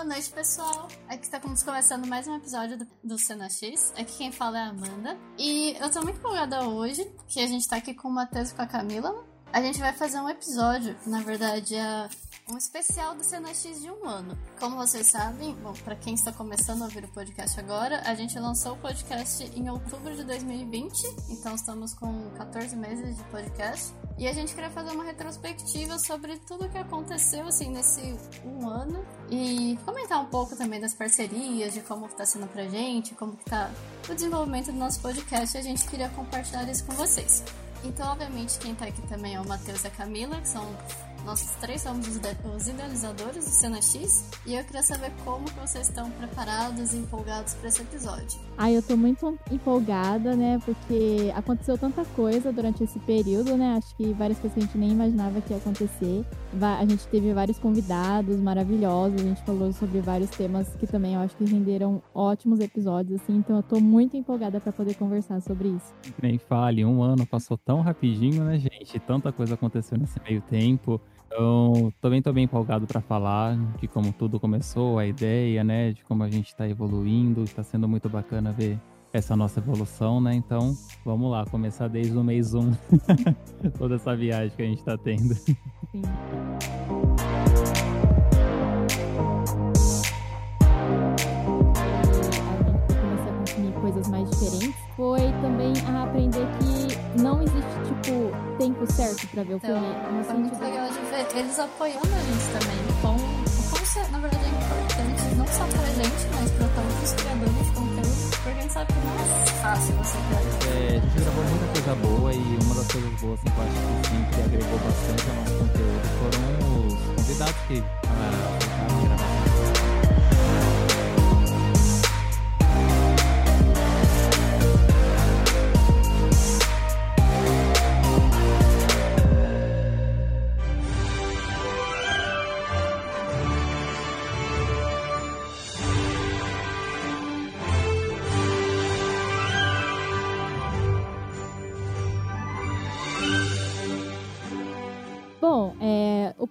Boa noite, pessoal. Aqui está começando mais um episódio do, do Cena X. Aqui quem fala é a Amanda. E eu tô muito empolgada hoje, que a gente tá aqui com o Matheus e com a Camila. A gente vai fazer um episódio, na verdade é um especial do Cena X de um ano. Como vocês sabem, bom, para quem está começando a ouvir o podcast agora, a gente lançou o podcast em outubro de 2020, então estamos com 14 meses de podcast. E a gente queria fazer uma retrospectiva sobre tudo o que aconteceu assim nesse um ano e comentar um pouco também das parcerias, de como está sendo pra gente, como está o desenvolvimento do nosso podcast. E a gente queria compartilhar isso com vocês. Então, obviamente, quem tá aqui também é o Matheus e a Camila, que são nós três somos os idealizadores do Cena X e eu queria saber como que vocês estão preparados e empolgados para esse episódio. Ah, eu tô muito empolgada, né? Porque aconteceu tanta coisa durante esse período, né? Acho que várias coisas que a gente nem imaginava que ia acontecer. A gente teve vários convidados maravilhosos, a gente falou sobre vários temas que também eu acho que renderam ótimos episódios, assim. Então eu tô muito empolgada para poder conversar sobre isso. Nem fale, um ano passou tão rapidinho, né, gente? Tanta coisa aconteceu nesse meio tempo. Então, também tô bem empolgado para falar de como tudo começou, a ideia, né, de como a gente está evoluindo, está sendo muito bacana ver essa nossa evolução, né? Então, vamos lá, começar desde o mês 1, toda essa viagem que a gente está tendo. Sim. coisas mais diferentes foi também a aprender que não existe, tipo, tempo certo pra ver o então, filme. Foi muito legal de ver eles apoiando a gente também. Com, com, na verdade, é importante não só pra gente, mas pra todos os criadores de conteúdo, porque a gente sabe que não é fácil você criar. É, a gente gravou muita coisa boa e uma das coisas boas, assim, que eu acho que sim, que agregou bastante ao nosso conteúdo foram os convidados que ah,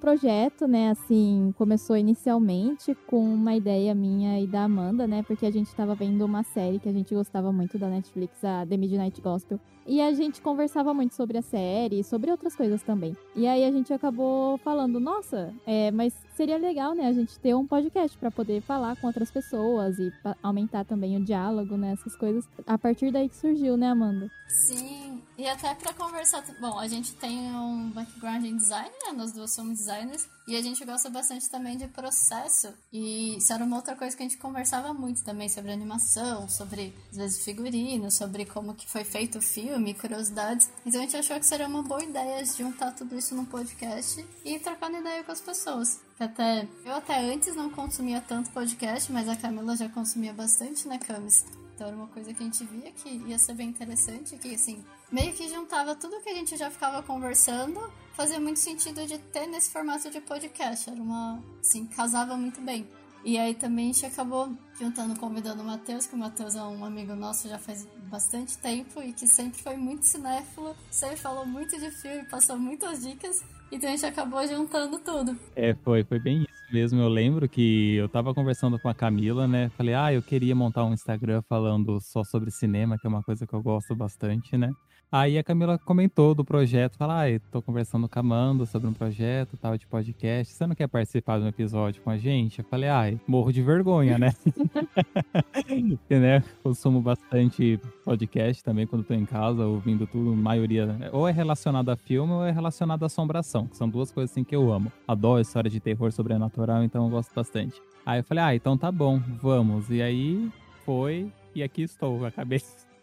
projeto, né, assim, começou inicialmente com uma ideia minha e da Amanda, né, porque a gente estava vendo uma série que a gente gostava muito da Netflix, a The Midnight Gospel. E a gente conversava muito sobre a série e sobre outras coisas também. E aí a gente acabou falando, nossa, é, mas seria legal, né, a gente ter um podcast para poder falar com outras pessoas e aumentar também o diálogo, né, essas coisas. A partir daí que surgiu, né, Amanda? Sim, e até para conversar, bom, a gente tem um background em design, né, nós duas somos designers, e a gente gosta bastante também de processo. E isso era uma outra coisa que a gente conversava muito também sobre animação, sobre, às vezes, figurino, sobre como que foi feito o filme, curiosidades. Então a gente achou que seria uma boa ideia juntar tudo isso num podcast e ir trocando ideia com as pessoas. Até, eu até antes não consumia tanto podcast, mas a Camila já consumia bastante, né, Camis? Então era uma coisa que a gente via que ia ser bem interessante, que assim, meio que juntava tudo que a gente já ficava conversando, fazia muito sentido de ter nesse formato de podcast. Era uma. Assim, casava muito bem. E aí também a gente acabou juntando, convidando o Matheus, que o Matheus é um amigo nosso já faz bastante tempo e que sempre foi muito cinéfilo, sempre falou muito de filme, passou muitas dicas. Então a gente acabou juntando tudo. É, foi, foi bem isso mesmo. Eu lembro que eu tava conversando com a Camila, né? Falei, ah, eu queria montar um Instagram falando só sobre cinema, que é uma coisa que eu gosto bastante, né? Aí a Camila comentou do projeto, fala, ah, tô conversando com a Amanda sobre um projeto tal de podcast. Você não quer participar de um episódio com a gente? Eu falei, ah, morro de vergonha, né? Porque, né, consumo bastante podcast também quando tô em casa, ouvindo tudo, maioria, ou é relacionado a filme ou é relacionado à assombração, que são duas coisas assim que eu amo. Adoro história de terror sobrenatural, então eu gosto bastante. Aí eu falei, ah, então tá bom, vamos. E aí foi, e aqui estou, acabei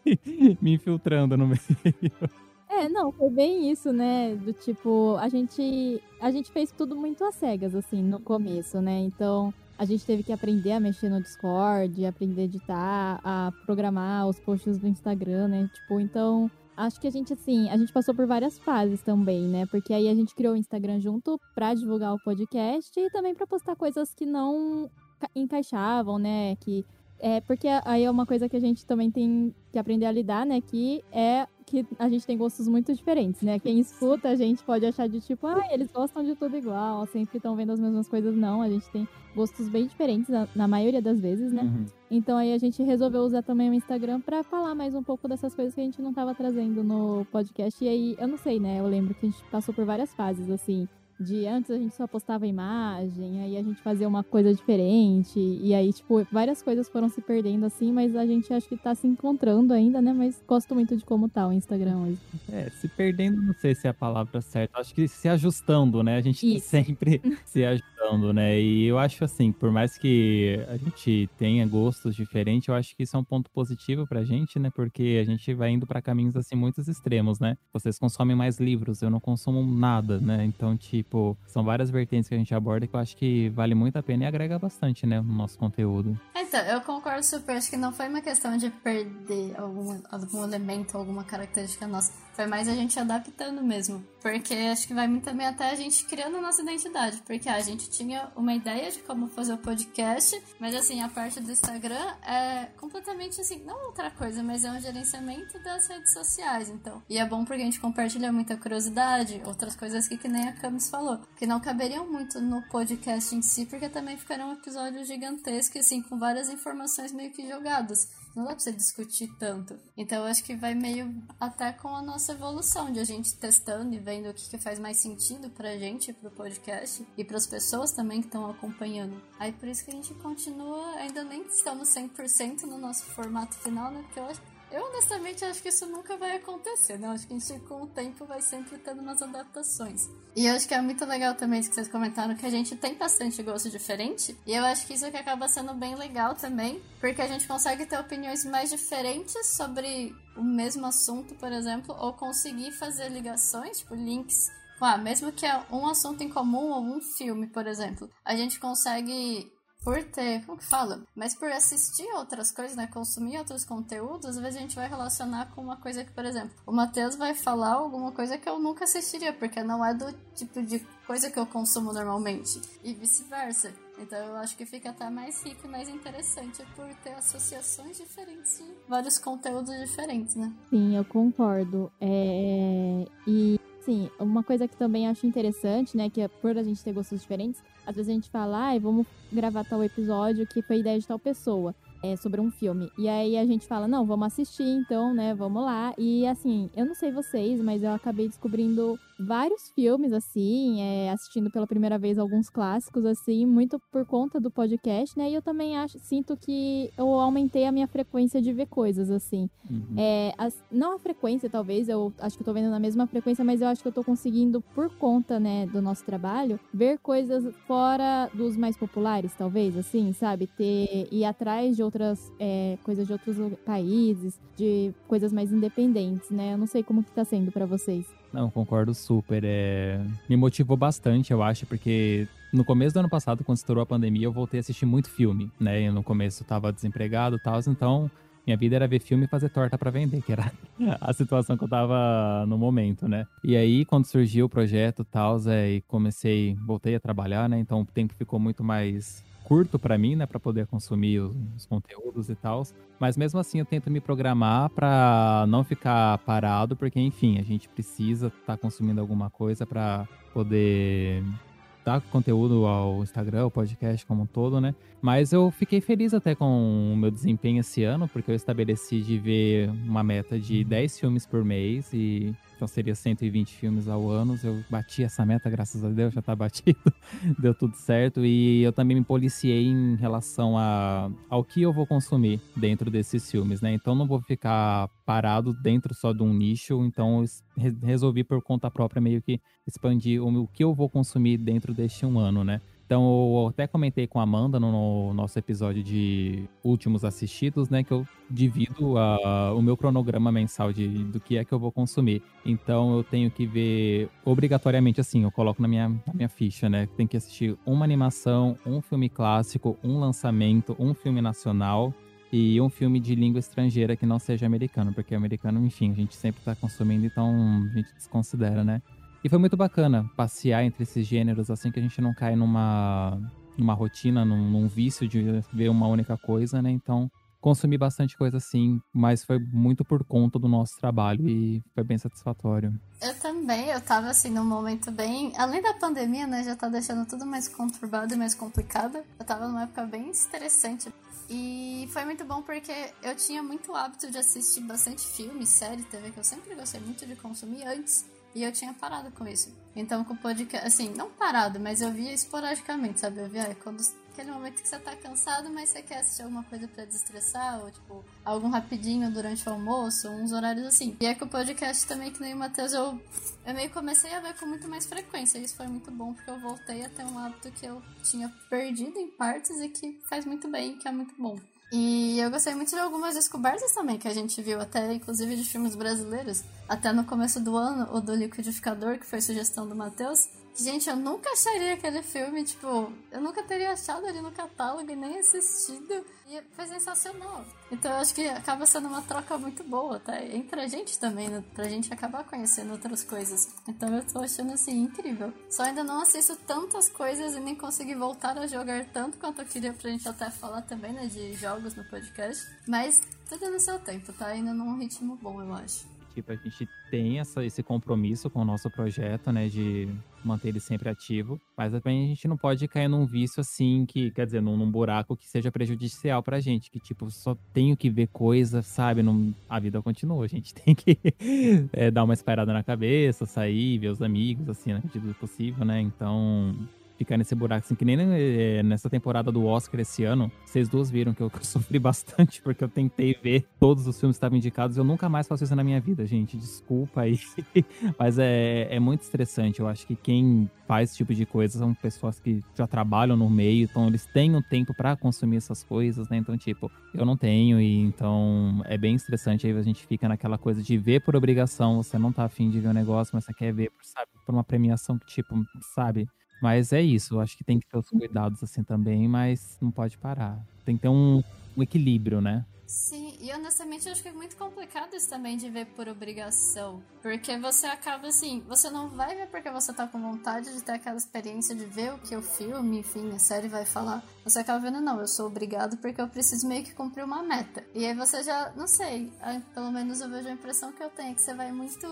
me infiltrando no meio. É, não, foi bem isso, né? Do tipo, a gente a gente fez tudo muito às cegas assim no começo, né? Então, a gente teve que aprender a mexer no Discord, aprender a editar, a programar os posts do Instagram, né? Tipo, então, acho que a gente assim, a gente passou por várias fases também, né? Porque aí a gente criou o Instagram junto para divulgar o podcast e também para postar coisas que não encaixavam, né? Que é, porque aí é uma coisa que a gente também tem que aprender a lidar, né? Que é que a gente tem gostos muito diferentes, né? Quem escuta a gente pode achar de tipo, ah, eles gostam de tudo igual, sempre estão vendo as mesmas coisas. Não, a gente tem gostos bem diferentes na, na maioria das vezes, né? Uhum. Então aí a gente resolveu usar também o Instagram para falar mais um pouco dessas coisas que a gente não tava trazendo no podcast. E aí, eu não sei, né? Eu lembro que a gente passou por várias fases, assim de antes a gente só postava imagem, aí a gente fazia uma coisa diferente, e aí, tipo, várias coisas foram se perdendo assim, mas a gente acho que tá se encontrando ainda, né? Mas gosto muito de como tá o Instagram hoje. É, se perdendo, não sei se é a palavra certa, acho que se ajustando, né? A gente tá sempre se ajustando, né? E eu acho assim, por mais que a gente tenha gostos diferentes, eu acho que isso é um ponto positivo pra gente, né? Porque a gente vai indo para caminhos assim muito extremos, né? Vocês consomem mais livros, eu não consumo nada, né? Então, tipo, são várias vertentes que a gente aborda que eu acho que vale muito a pena e agrega bastante, né, no nosso conteúdo. Então, eu concordo super. Acho que não foi uma questão de perder algum, algum elemento, alguma característica nossa. Foi mais a gente adaptando mesmo. Porque acho que vai muito também até a gente criando a nossa identidade. Porque a gente tinha uma ideia de como fazer o podcast, mas assim, a parte do Instagram é completamente assim, não outra coisa, mas é um gerenciamento das redes sociais. Então, e é bom porque a gente compartilha muita curiosidade, outras coisas que, que nem a Camis falou, que não caberiam muito no podcast em si, porque também ficarão episódios gigantescos, assim, com várias informações meio que jogadas. Não dá pra você discutir tanto. Então acho que vai meio até com a nossa evolução, de a gente testando e vendo o que, que faz mais sentido pra gente, pro podcast, e pras pessoas também que estão acompanhando. Aí por isso que a gente continua, ainda nem estamos 100% no nosso formato final, né? Porque eu acho eu honestamente acho que isso nunca vai acontecer, né? Acho que a gente com o tempo vai sempre tendo umas adaptações. E eu acho que é muito legal também isso que vocês comentaram, que a gente tem bastante gosto diferente. E eu acho que isso que acaba sendo bem legal também, porque a gente consegue ter opiniões mais diferentes sobre o mesmo assunto, por exemplo, ou conseguir fazer ligações, tipo links ah, mesmo que é um assunto em comum ou um filme, por exemplo, a gente consegue por ter, como que fala? Mas por assistir outras coisas, né? Consumir outros conteúdos, às vezes a gente vai relacionar com uma coisa que, por exemplo, o Matheus vai falar alguma coisa que eu nunca assistiria, porque não é do tipo de coisa que eu consumo normalmente. E vice-versa. Então eu acho que fica até mais rico e mais interessante por ter associações diferentes de vários conteúdos diferentes, né? Sim, eu concordo. É... E Sim, uma coisa que também acho interessante, né, que é por a gente ter gostos diferentes, às vezes a gente fala, ah, vamos gravar tal episódio que foi ideia de tal pessoa é, sobre um filme. E aí a gente fala, não, vamos assistir então, né? Vamos lá. E assim, eu não sei vocês, mas eu acabei descobrindo vários filmes, assim, é, assistindo pela primeira vez alguns clássicos, assim, muito por conta do podcast, né? E eu também acho, sinto que eu aumentei a minha frequência de ver coisas, assim. Uhum. É, as, não a frequência, talvez, eu acho que eu tô vendo na mesma frequência, mas eu acho que eu tô conseguindo, por conta, né, do nosso trabalho, ver coisas fora dos mais populares, talvez, assim, sabe? Ter, ir atrás de outras é, coisas de outros países, de coisas mais independentes, né? Eu não sei como que tá sendo para vocês. Não, concordo super. É... Me motivou bastante, eu acho, porque no começo do ano passado, quando estourou a pandemia, eu voltei a assistir muito filme, né? E no começo eu tava desempregado e tal, então minha vida era ver filme e fazer torta para vender, que era a situação que eu tava no momento, né? E aí, quando surgiu o projeto e tal, é, e comecei, voltei a trabalhar, né? Então o tempo ficou muito mais curto para mim, né, para poder consumir os, os conteúdos e tal. Mas mesmo assim eu tento me programar para não ficar parado, porque enfim, a gente precisa estar tá consumindo alguma coisa para poder dar conteúdo ao Instagram, ao podcast como um todo, né? Mas eu fiquei feliz até com o meu desempenho esse ano, porque eu estabeleci de ver uma meta de 10 filmes por mês e então seria 120 filmes ao ano. Eu bati essa meta, graças a Deus, já tá batido. Deu tudo certo. E eu também me policiei em relação a, ao que eu vou consumir dentro desses filmes, né? Então não vou ficar parado dentro só de um nicho. Então resolvi por conta própria meio que expandir o que eu vou consumir dentro deste um ano, né? Então, eu até comentei com a Amanda no nosso episódio de últimos assistidos, né, que eu divido o meu cronograma mensal de, do que é que eu vou consumir. Então, eu tenho que ver obrigatoriamente assim, eu coloco na minha, na minha ficha, né, tem que assistir uma animação, um filme clássico, um lançamento, um filme nacional e um filme de língua estrangeira que não seja americano, porque americano, enfim, a gente sempre está consumindo, então a gente desconsidera, né? E foi muito bacana passear entre esses gêneros, assim, que a gente não cai numa, numa rotina, num, num vício de ver uma única coisa, né? Então, consumi bastante coisa assim, mas foi muito por conta do nosso trabalho e foi bem satisfatório. Eu também, eu tava assim num momento bem. Além da pandemia, né, já tá deixando tudo mais conturbado e mais complicado. Eu tava numa época bem estressante. E foi muito bom porque eu tinha muito hábito de assistir bastante filme, série, TV, que eu sempre gostei muito de consumir antes. E eu tinha parado com isso. Então, com o podcast, assim, não parado, mas eu via esporadicamente, sabe? Eu via quando aquele momento que você tá cansado, mas você quer assistir alguma coisa para desestressar, ou tipo, algum rapidinho durante o almoço, uns horários assim. E é que o podcast também, que nem o Matheus, eu, eu meio comecei a ver com muito mais frequência. E isso foi muito bom, porque eu voltei a ter um hábito que eu tinha perdido em partes e que faz muito bem, que é muito bom. E eu gostei muito de algumas descobertas também que a gente viu, até inclusive de filmes brasileiros. Até no começo do ano, o do liquidificador, que foi sugestão do Matheus. Gente, eu nunca acharia aquele filme, tipo, eu nunca teria achado ali no catálogo e nem assistido. E foi sensacional. Então eu acho que acaba sendo uma troca muito boa, tá? Entre a gente também, né? pra gente acabar conhecendo outras coisas. Então eu tô achando assim incrível. Só ainda não assisto tantas coisas e nem consegui voltar a jogar tanto quanto eu queria pra gente até falar também, né? De jogos no podcast. Mas tudo no seu tempo, tá? Ainda num ritmo bom, eu acho tipo, a gente tem essa, esse compromisso com o nosso projeto, né, de manter ele sempre ativo, mas também a gente não pode cair num vício assim, que, quer dizer, num, num buraco que seja prejudicial pra gente, que tipo, só tenho que ver coisa, sabe, não, a vida continua, a gente tem que é, dar uma esperada na cabeça, sair, ver os amigos, assim, na medida do possível, né, então ficar nesse buraco, assim, que nem é, nessa temporada do Oscar esse ano, vocês duas viram que eu, que eu, sofri bastante, porque eu tentei ver todos os filmes que estavam indicados, eu nunca mais faço isso na minha vida, gente, desculpa aí, mas é, é muito estressante, eu acho que quem faz esse tipo de coisa são pessoas que já trabalham no meio, então eles têm o tempo para consumir essas coisas, né, então, tipo, eu não tenho, e então é bem estressante, aí a gente fica naquela coisa de ver por obrigação, você não tá afim de ver o um negócio, mas você quer ver, sabe, por uma premiação que, tipo, sabe, mas é isso, eu acho que tem que ter os cuidados assim também, mas não pode parar. Tem que ter um, um equilíbrio, né? Sim, e honestamente eu acho que é muito complicado isso também de ver por obrigação. Porque você acaba assim, você não vai ver porque você tá com vontade de ter aquela experiência de ver o que o filme, enfim, a série vai falar. Você acaba vendo, não, eu sou obrigado porque eu preciso meio que cumprir uma meta. E aí você já, não sei, pelo menos eu vejo a impressão que eu tenho, que você vai muito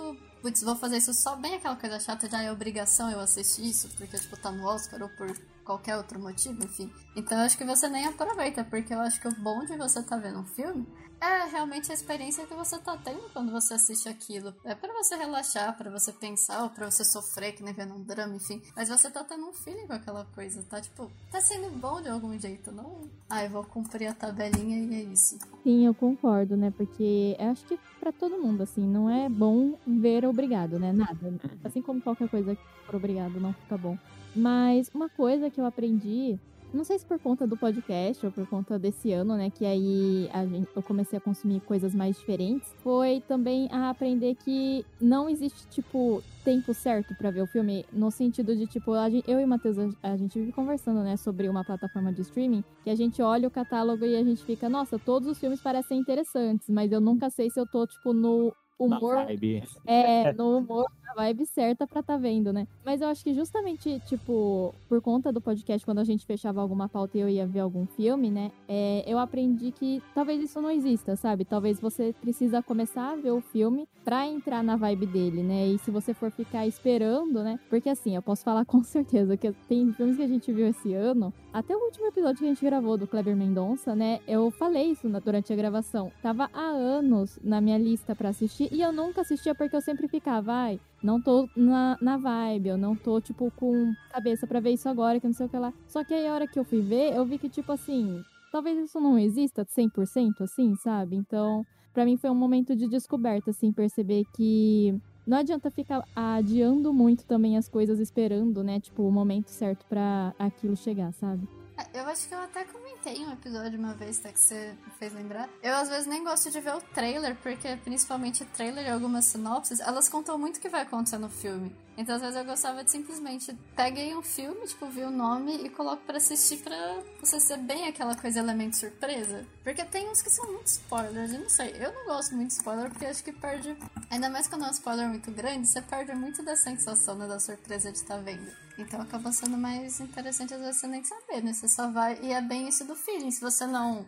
putz, vou fazer isso só bem aquela coisa chata, já é obrigação eu assistir isso, porque, tipo, tá no Oscar ou por qualquer outro motivo, enfim. Então eu acho que você nem aproveita, porque eu acho que o bom de você tá vendo um filme é realmente a experiência que você tá tendo quando você assiste aquilo. É para você relaxar, para você pensar, ou pra você sofrer, que nem vendo um drama, enfim. Mas você tá tendo um feeling com aquela coisa, tá? Tipo, tá sendo bom de algum jeito, não? Ah, eu vou cumprir a tabelinha e é isso. Sim, eu concordo, né? Porque eu acho que para todo mundo, assim, não é bom ver obrigado, né? Nada. Uhum. Assim como qualquer coisa que for obrigado não fica bom. Mas uma coisa que eu aprendi não sei se por conta do podcast ou por conta desse ano, né, que aí gente, eu comecei a consumir coisas mais diferentes, foi também a aprender que não existe, tipo, tempo certo para ver o filme, no sentido de, tipo, gente, eu e o Matheus, a, gente vive conversando, né, sobre uma plataforma de streaming, que a gente olha o catálogo e a gente fica, nossa, todos os filmes parecem interessantes, mas eu nunca sei se eu tô, tipo, no humor. Na vibe. É, no humor vibe certa pra tá vendo, né? Mas eu acho que justamente, tipo, por conta do podcast, quando a gente fechava alguma pauta e eu ia ver algum filme, né? É, eu aprendi que talvez isso não exista, sabe? Talvez você precisa começar a ver o filme pra entrar na vibe dele, né? E se você for ficar esperando, né? Porque assim, eu posso falar com certeza que tem filmes que a gente viu esse ano, até o último episódio que a gente gravou do Kleber Mendonça, né? Eu falei isso durante a gravação. Tava há anos na minha lista para assistir e eu nunca assistia porque eu sempre ficava, ai, não tô na, na vibe, eu não tô, tipo, com cabeça para ver isso agora, que não sei o que lá. Só que aí a hora que eu fui ver, eu vi que, tipo assim, talvez isso não exista 100% assim, sabe? Então, para mim foi um momento de descoberta, assim, perceber que não adianta ficar adiando muito também as coisas, esperando, né? Tipo, o momento certo para aquilo chegar, sabe? É, eu acho que eu até comentei um episódio uma vez, tá? Que você fez lembrar. Eu, às vezes, nem gosto de ver o trailer, porque, principalmente, trailer e algumas sinopses, elas contam muito o que vai acontecer no filme. Então, às vezes, eu gostava de simplesmente peguei um filme, tipo, vi o nome e coloco para assistir pra você ser bem aquela coisa elemento surpresa. Porque tem uns que são muito spoilers, eu não sei. Eu não gosto muito de spoiler, porque acho que perde. Ainda mais quando é um spoiler muito grande, você perde muito da sensação, né, da surpresa de estar tá vendo. Então acaba sendo mais interessante às vezes você nem saber, né? Você só vai. E é bem isso do feeling. Se você não.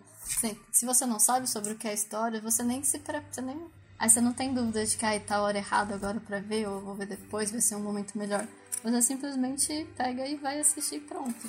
Se você não sabe sobre o que é a história, você nem se você nem Aí você não tem dúvida de que ah, tá a hora errada agora pra ver, ou vou ver depois, vai ser um momento melhor. Você simplesmente pega e vai assistir pronto.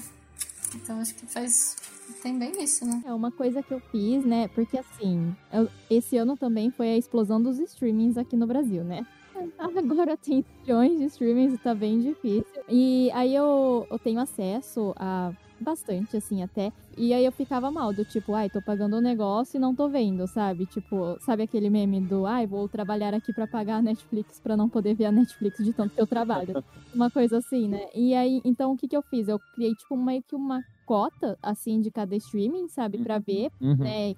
Então acho que faz. Tem bem isso, né? É uma coisa que eu fiz, né? Porque assim, eu, esse ano também foi a explosão dos streamings aqui no Brasil, né? Agora tem milhões de streamings e tá bem difícil. E aí eu, eu tenho acesso a bastante, assim, até. E aí eu ficava mal, do tipo, ai, tô pagando um negócio e não tô vendo, sabe? Tipo, sabe aquele meme do, ai, vou trabalhar aqui para pagar a Netflix para não poder ver a Netflix de tanto que eu trabalho. uma coisa assim, né? E aí, então, o que que eu fiz? Eu criei, tipo, meio que uma cota, assim, de cada streaming, sabe? para ver, uhum, né?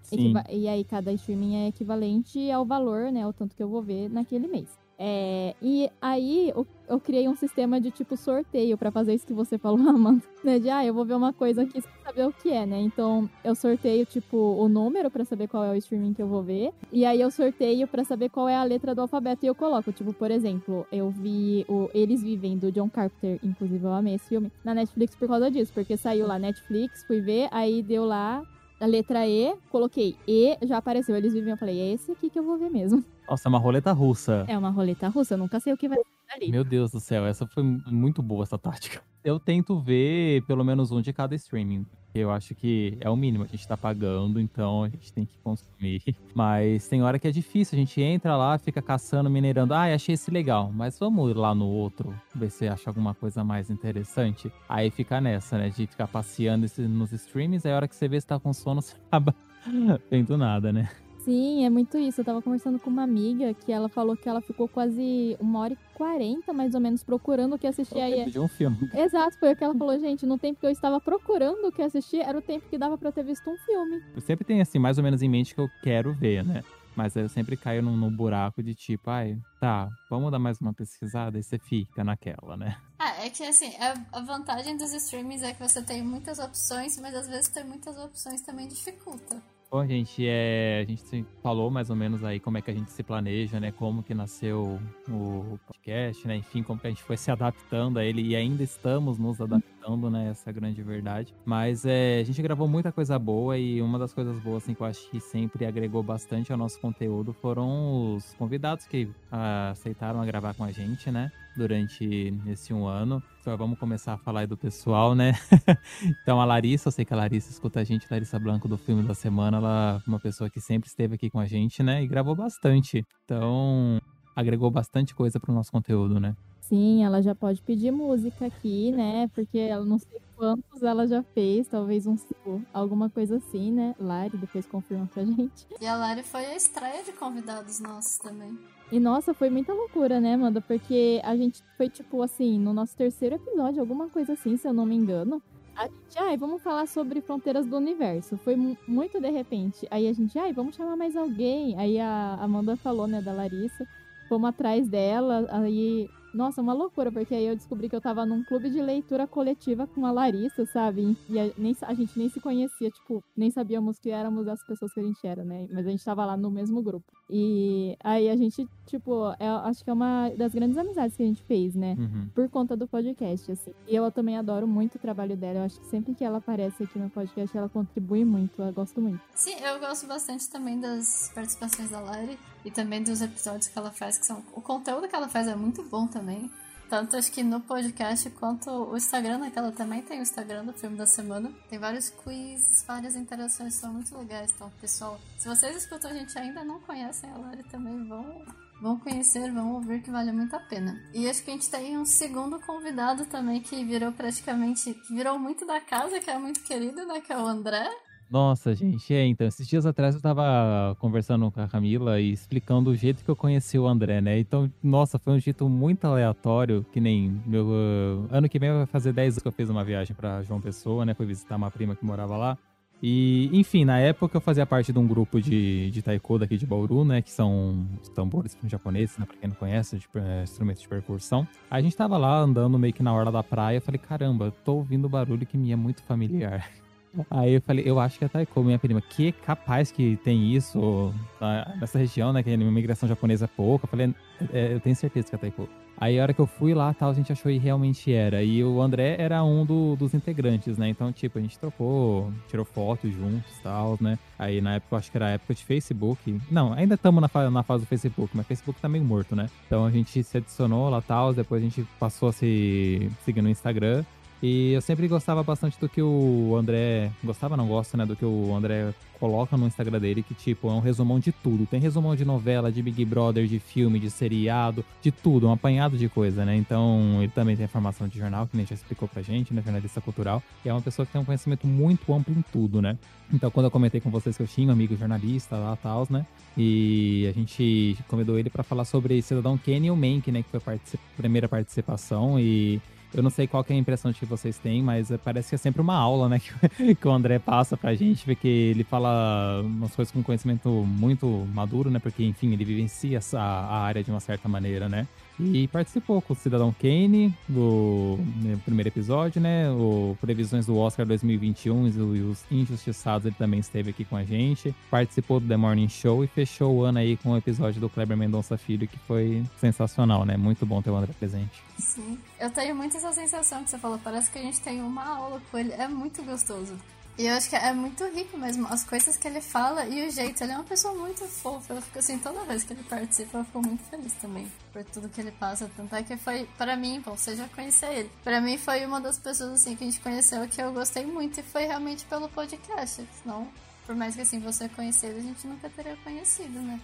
E aí, cada streaming é equivalente ao valor, né? O tanto que eu vou ver naquele mês. É, e aí eu, eu, criei um sistema de tipo sorteio para fazer isso que você falou, Amanda. Né? De ah, eu vou ver uma coisa aqui sem saber o que é, né? Então eu sorteio tipo o número para saber qual é o streaming que eu vou ver. E aí eu sorteio para saber qual é a letra do alfabeto e eu coloco, tipo, por exemplo, eu vi o Eles Vivem do John Carpenter, inclusive eu amei esse filme, na Netflix por causa disso, porque saiu lá Netflix, fui ver, aí deu lá a letra E, coloquei E, já apareceu. Eles vivem, eu falei, é esse aqui que eu vou ver mesmo. Nossa, é uma roleta russa. É uma roleta russa, eu nunca sei o que vai ali. Meu Deus do céu, essa foi muito boa essa tática. Eu tento ver pelo menos um de cada streaming. Eu acho que é o mínimo, a gente tá pagando, então a gente tem que consumir. Mas tem hora que é difícil, a gente entra lá, fica caçando, minerando. Ah, achei esse legal, mas vamos lá no outro, ver se acha alguma coisa mais interessante. Aí fica nessa, né, de ficar passeando nos streams, aí a hora que você vê se tá com sono, você acaba vendo nada, né? Sim, é muito isso. Eu tava conversando com uma amiga que ela falou que ela ficou quase uma hora e quarenta, mais ou menos, procurando o que assistir. Aí de um filme. Exato, foi o que ela falou, gente. No tempo que eu estava procurando o que assistir, era o tempo que dava para ter visto um filme. Eu sempre tenho, assim, mais ou menos em mente que eu quero ver, né? Mas eu sempre caio no, no, buraco de tipo, ai, tá, vamos dar mais uma pesquisada e você fica naquela, né? Ah, é que assim, a, vantagem dos streamings é que você tem muitas opções, mas às vezes ter muitas opções também dificulta. Bom, gente, é, a gente falou mais ou menos aí como é que a gente se planeja, né? Como que nasceu o podcast, né? Enfim, como que a gente foi se adaptando a ele e ainda estamos nos adaptando, né? Essa grande verdade. Mas é, a gente gravou muita coisa boa e uma das coisas boas, assim, que eu acho que sempre agregou bastante ao nosso conteúdo foram os convidados que aceitaram gravar com a gente, né? durante esse um ano. Então, vamos começar a falar aí do pessoal, né? então a Larissa, eu sei que a Larissa escuta a gente, Larissa Blanco do filme da semana, ela é uma pessoa que sempre esteve aqui com a gente, né? E gravou bastante. Então agregou bastante coisa para o nosso conteúdo, né? Sim, ela já pode pedir música aqui, né? Porque ela não sei quantos ela já fez, talvez uns alguma coisa assim, né? Lari depois confirma pra gente. E a Lari foi a estreia de convidados nossos também. E nossa, foi muita loucura, né, Amanda? Porque a gente foi, tipo, assim, no nosso terceiro episódio, alguma coisa assim, se eu não me engano. A gente, ai, vamos falar sobre fronteiras do universo. Foi muito de repente. Aí a gente, ai, vamos chamar mais alguém. Aí a Amanda falou, né, da Larissa. Fomos atrás dela. Aí nossa, uma loucura, porque aí eu descobri que eu tava num clube de leitura coletiva com a Larissa, sabe? E a, nem, a gente nem se conhecia, tipo, nem sabíamos que éramos as pessoas que a gente era, né? Mas a gente tava lá no mesmo grupo. E aí a gente, tipo, é, acho que é uma das grandes amizades que a gente fez, né? Uhum. Por conta do podcast, assim. E eu também adoro muito o trabalho dela. Eu acho que sempre que ela aparece aqui no podcast, ela contribui muito. Eu gosto muito. Sim, eu gosto bastante também das participações da Lari e também dos episódios que ela faz, que são. O conteúdo que ela faz é muito bom também. Tanto acho que no podcast quanto o Instagram, né? Que ela também tem o Instagram do filme da semana. Tem vários quizzes, várias interações, são muito legais. Então, pessoal, se vocês escutam a gente ainda não conhecem a Lari, também vão, vão conhecer, vão ouvir que vale muito a pena. E acho que a gente tem um segundo convidado também que virou praticamente. que virou muito da casa, que é muito querido, né? Que é o André. Nossa, gente, é, então, esses dias atrás eu tava conversando com a Camila e explicando o jeito que eu conheci o André, né? Então, nossa, foi um jeito muito aleatório, que nem meu. Uh, ano que vem vai fazer 10 anos que eu fiz uma viagem para João Pessoa, né? Fui visitar uma prima que morava lá. E, enfim, na época eu fazia parte de um grupo de, de taiko daqui de Bauru, né? Que são os tambores japoneses, né? Pra quem não conhece, de, é, instrumentos de percussão. A gente tava lá andando meio que na orla da praia. Eu falei, caramba, tô ouvindo barulho que me é muito familiar. Aí eu falei, eu acho que é Taiko, minha prima, que capaz que tem isso tá, nessa região, né? Que a imigração japonesa é pouca. Eu falei, é, eu tenho certeza que é Taiko. Aí a hora que eu fui lá, tal, a gente achou e realmente era. E o André era um do, dos integrantes, né? Então, tipo, a gente trocou, tirou fotos juntos, tal, né? Aí na época, acho que era a época de Facebook. Não, ainda estamos na, na fase do Facebook, mas Facebook tá meio morto, né? Então a gente se adicionou lá, tal, depois a gente passou a se seguir no Instagram. E eu sempre gostava bastante do que o André. Gostava, não gosta, né? Do que o André coloca no Instagram dele, que, tipo, é um resumão de tudo. Tem resumão de novela, de Big Brother, de filme, de seriado, de tudo, um apanhado de coisa, né? Então, ele também tem formação de jornal, que nem já explicou pra gente, né? Jornalista cultural. E é uma pessoa que tem um conhecimento muito amplo em tudo, né? Então, quando eu comentei com vocês que eu tinha um amigo jornalista lá tal, né? E a gente convidou ele para falar sobre Cidadão Kane e o Mank, né? Que foi a particip... primeira participação e eu não sei qual é a impressão que vocês têm, mas parece que é sempre uma aula, né? Que, o André passa pra gente, porque ele fala umas coisas com conhecimento muito maduro, né? Porque, enfim, ele vivencia essa, a área de uma certa maneira, né? E participou com o Cidadão Kane do primeiro episódio, né? O Previsões do Oscar 2021 e os Injustiçados, ele também esteve aqui com a gente. Participou do The Morning Show e fechou o ano aí com o episódio do Kleber Mendonça Filho, que foi sensacional, né? Muito bom ter o André presente. Sim, eu tenho muito essa sensação que você falou. Parece que a gente tem uma aula com ele. É muito gostoso. E eu acho que é muito rico mesmo, as coisas que ele fala e o jeito. Ele é uma pessoa muito fofa. Eu fico assim, toda vez que ele participa, eu fico muito feliz também por tudo que ele passa. Tanto é que foi, para mim, bom, você já conheceu ele. Para mim, foi uma das pessoas assim que a gente conheceu que eu gostei muito e foi realmente pelo podcast. Senão, por mais que assim você conhecer ele, a gente nunca teria conhecido, né?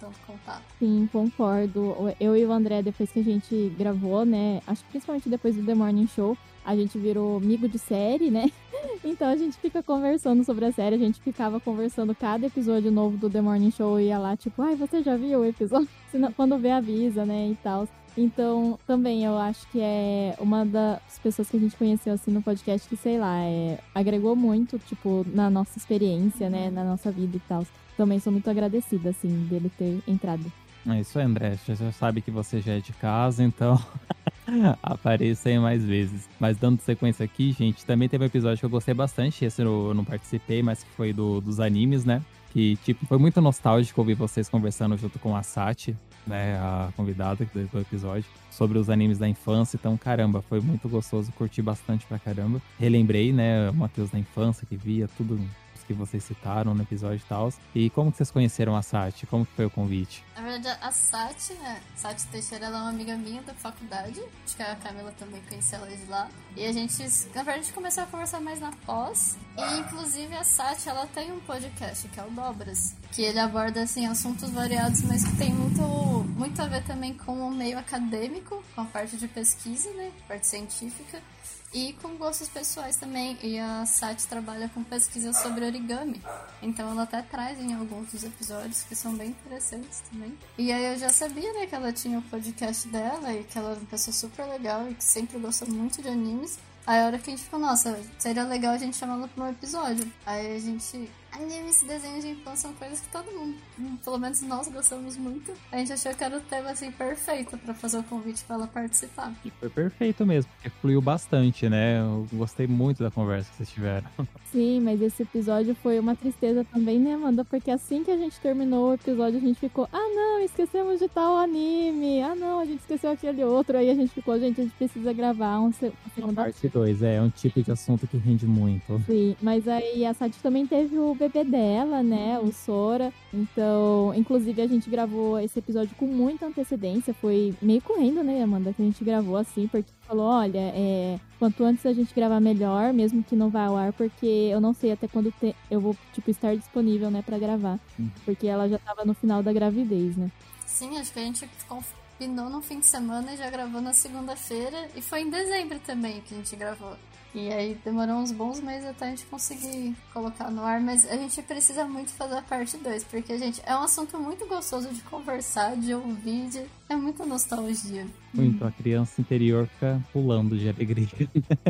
tanto contato. Sim, concordo. Eu e o André, depois que a gente gravou, né? Acho que principalmente depois do The Morning Show, a gente virou amigo de série, né? Então a gente fica conversando sobre a série, a gente ficava conversando cada episódio novo do The Morning Show e ia lá, tipo, ai, você já viu o episódio? Quando vê, avisa, né? E tal. Então, também eu acho que é uma das pessoas que a gente conheceu assim no podcast que, sei lá, é, agregou muito, tipo, na nossa experiência, né? Na nossa vida e tal. Também sou muito agradecida, assim, dele ter entrado. É isso aí, André. Você já sabe que você já é de casa, então apareça aí mais vezes. Mas dando sequência aqui, gente, também teve um episódio que eu gostei bastante. Esse eu não participei, mas que foi do, dos animes, né? Que, tipo, foi muito nostálgico ouvir vocês conversando junto com a Sati, né? A convidada do, episódio, sobre os animes da infância. Então, caramba, foi muito gostoso, curti bastante pra caramba. Relembrei, né, o Matheus da infância que via tudo que vocês citaram no episódio e tal. E como que vocês conheceram a Sati? Como que foi o convite? Na verdade, a Sati, né? Sati Teixeira, ela é uma amiga minha da faculdade. Acho que a Camila também conheceu ela de lá. E a gente, na verdade, a gente começou a conversar mais na pós. E, inclusive, a Sati, ela tem um podcast, que é o Dobras. Que ele aborda, assim, assuntos variados, mas que tem muito, muito a ver também com o meio acadêmico, com a parte de pesquisa, né? Parte científica e com gostos pessoais também. E a Sati trabalha com pesquisa sobre origami. Então ela até traz em alguns dos episódios que são bem interessantes também. E aí eu já sabia, né, que ela tinha o podcast dela e que ela era uma pessoa super legal e que sempre gostou muito de animes. Aí a hora que a gente falou, nossa, seria legal a gente chamá-la para um episódio. Aí a gente animes e desenhos de infância são coisas que todo mundo, pelo menos nós gostamos muito. A gente achou que era o tema assim perfeito para fazer o convite para ela participar. E foi perfeito mesmo, porque fluiu bastante, né? Eu gostei muito da conversa que vocês tiveram. Sim, mas esse episódio foi uma tristeza também, né, Amanda? Porque assim que a gente terminou o episódio, a gente ficou, ah não, esquecemos de tal anime, ah não, a gente esqueceu aquele outro. Aí a gente ficou, gente, a gente precisa gravar um, uma parte 2, é, é um tipo de assunto que rende muito. Sim, mas aí a Sati também teve o bebê dela, né? O Sora. Então, inclusive, a gente gravou esse episódio com muita antecedência. Foi meio correndo, né, Amanda? Que a gente gravou assim, porque falou: olha, é, quanto antes a gente gravar melhor, mesmo que não vá ao ar, porque eu não sei até quando te, eu vou, tipo, estar disponível, né, pra gravar. Uhum. Porque ela já tava no final da gravidez, né? Sim, acho que a gente combinou no fim de semana e já gravou na segunda-feira. E foi em dezembro também que a gente gravou. E aí demorou uns bons meses até a gente conseguir colocar no ar, mas a gente precisa muito fazer a parte 2, porque, gente, é um assunto muito gostoso de conversar, de ouvir, de... é muita nostalgia. Muito, a criança interior fica pulando de alegria.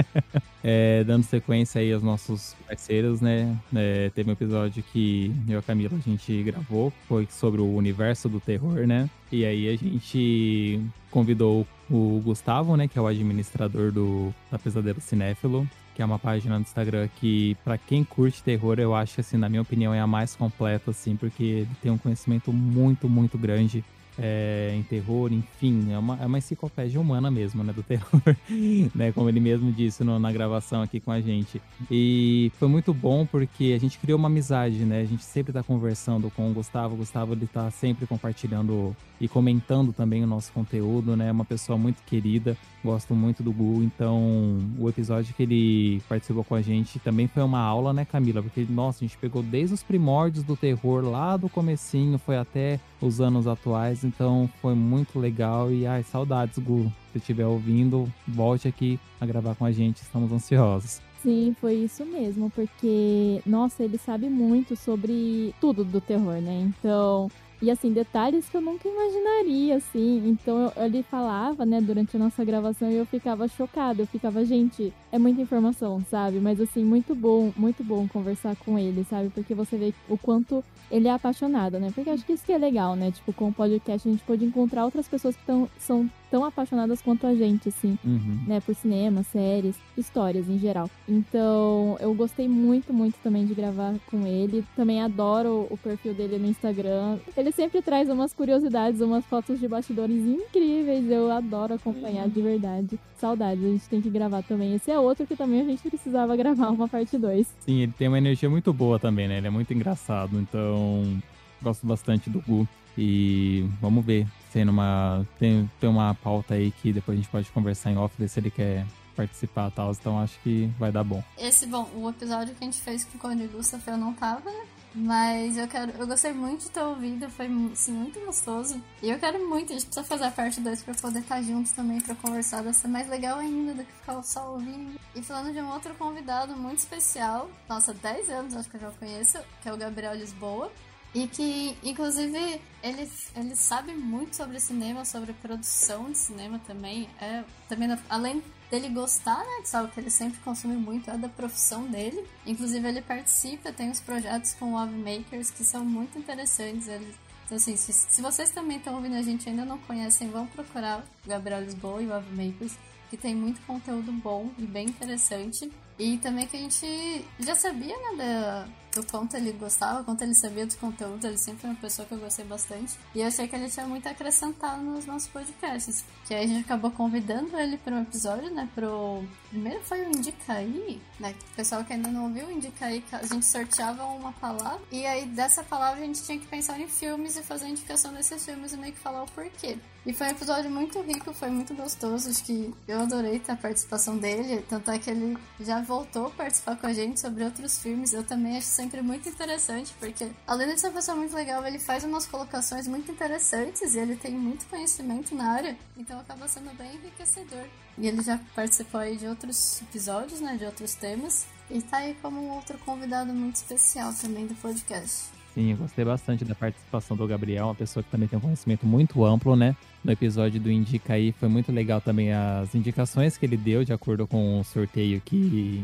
é, dando sequência aí aos nossos parceiros, né? É, teve um episódio que eu e a Camila a gente gravou, foi sobre o universo do terror, né? E aí a gente convidou o Gustavo, né, que é o administrador do da Pesadelo Cinéfilo, que é uma página no Instagram que, para quem curte terror, eu acho, assim, na minha opinião, é a mais completa, assim, porque ele tem um conhecimento muito, muito grande é, em terror, enfim, é uma, é uma enciclopédia humana mesmo, né, do terror, né, como ele mesmo disse no, na gravação aqui com a gente. E foi muito bom porque a gente criou uma amizade, né, a gente sempre tá conversando com o Gustavo, o Gustavo ele tá sempre compartilhando e comentando também o nosso conteúdo, né, é uma pessoa muito querida, gosto muito do Gu, então o episódio que ele participou com a gente também foi uma aula, né, Camila, porque, nossa, a gente pegou desde os primórdios do terror, lá do comecinho, foi até os anos atuais, então foi muito legal e ai, saudades, Gu. Se estiver ouvindo, volte aqui a gravar com a gente, estamos ansiosos. Sim, foi isso mesmo, porque, nossa, ele sabe muito sobre tudo do terror, né? Então, e assim, detalhes que eu nunca imaginaria, assim. Então eu, ele falava, né, durante a nossa gravação e eu ficava chocada. Eu ficava, gente, é muita informação, sabe? Mas assim, muito bom, muito bom conversar com ele, sabe? Porque você vê o quanto ele é apaixonado, né? Porque acho que isso que é legal, né? Tipo, com o podcast a gente pode encontrar outras pessoas que tão, são tão apaixonadas quanto a gente, assim, uhum. né? Por cinema, séries, histórias em geral. Então, eu gostei muito, muito também de gravar com ele. Também adoro o perfil dele no Instagram. Ele sempre traz umas curiosidades, umas fotos de bastidores incríveis. Eu adoro acompanhar de verdade. Saudades, a gente tem que gravar também. Esse é outro que também a gente precisava gravar uma parte 2. Sim, ele tem uma energia muito boa também, né? Ele é muito engraçado, então gosto bastante do Gu. E vamos ver se numa, tem, tem uma pauta aí que depois a gente pode conversar em off, ver se ele quer participar tal. Então acho que vai dar bom. Esse, bom, o episódio que a gente fez com o Conde Gustavo eu não tava, né? Mas eu quero. Eu gostei muito de ter ouvido, foi assim, muito gostoso. E eu quero muito, a gente precisa fazer a parte 2 pra poder estar juntos também pra conversar. Deve ser mais legal ainda do que ficar só ouvindo. E falando de um outro convidado muito especial, nossa, 10 anos acho que eu já conheço, que é o Gabriel Lisboa. E que, inclusive, ele, ele sabe muito sobre cinema, sobre produção de cinema também. É, também além dele gostar, né, de algo que ele sempre consumiu muito, é da profissão dele. Inclusive, ele participa, tem uns projetos com o Makers que são muito interessantes. Ele, então, assim, se, se vocês também estão ouvindo a gente e ainda não conhecem, vão procurar Gabriel Lisboa e o Makers, que tem muito conteúdo bom e bem interessante. E também que a gente já sabia, né, da, do quanto ele gostava, quanto ele sabia do conteúdo. Ele sempre foi uma pessoa que eu gostei bastante. E eu achei que ele tinha muito a acrescentar nos nossos podcasts. Que aí a gente acabou convidando ele para um episódio, né, pro... Primeiro foi o Indica aí, né, o pessoal que ainda não ouviu, Indica aí, a gente sorteava uma palavra. E aí dessa palavra a gente tinha que pensar em filmes e fazer a indicação desses filmes e meio que falar o porquê. E foi um episódio muito rico, foi muito gostoso. Acho que eu adorei a participação dele. Tanto é que ele já voltou a participar com a gente sobre outros filmes. Eu também acho sempre muito interessante, porque além de ser uma pessoa muito legal, ele faz umas colocações muito interessantes e ele tem muito conhecimento na área. Então acaba sendo bem enriquecedor. E ele já participou aí de outros episódios, né? De outros temas. E tá aí como um outro convidado muito especial também do podcast. Sim, eu gostei bastante da participação do Gabriel, uma pessoa que também tem um conhecimento muito amplo, né? No episódio do Indica aí foi muito legal também as indicações que ele deu de acordo com o sorteio que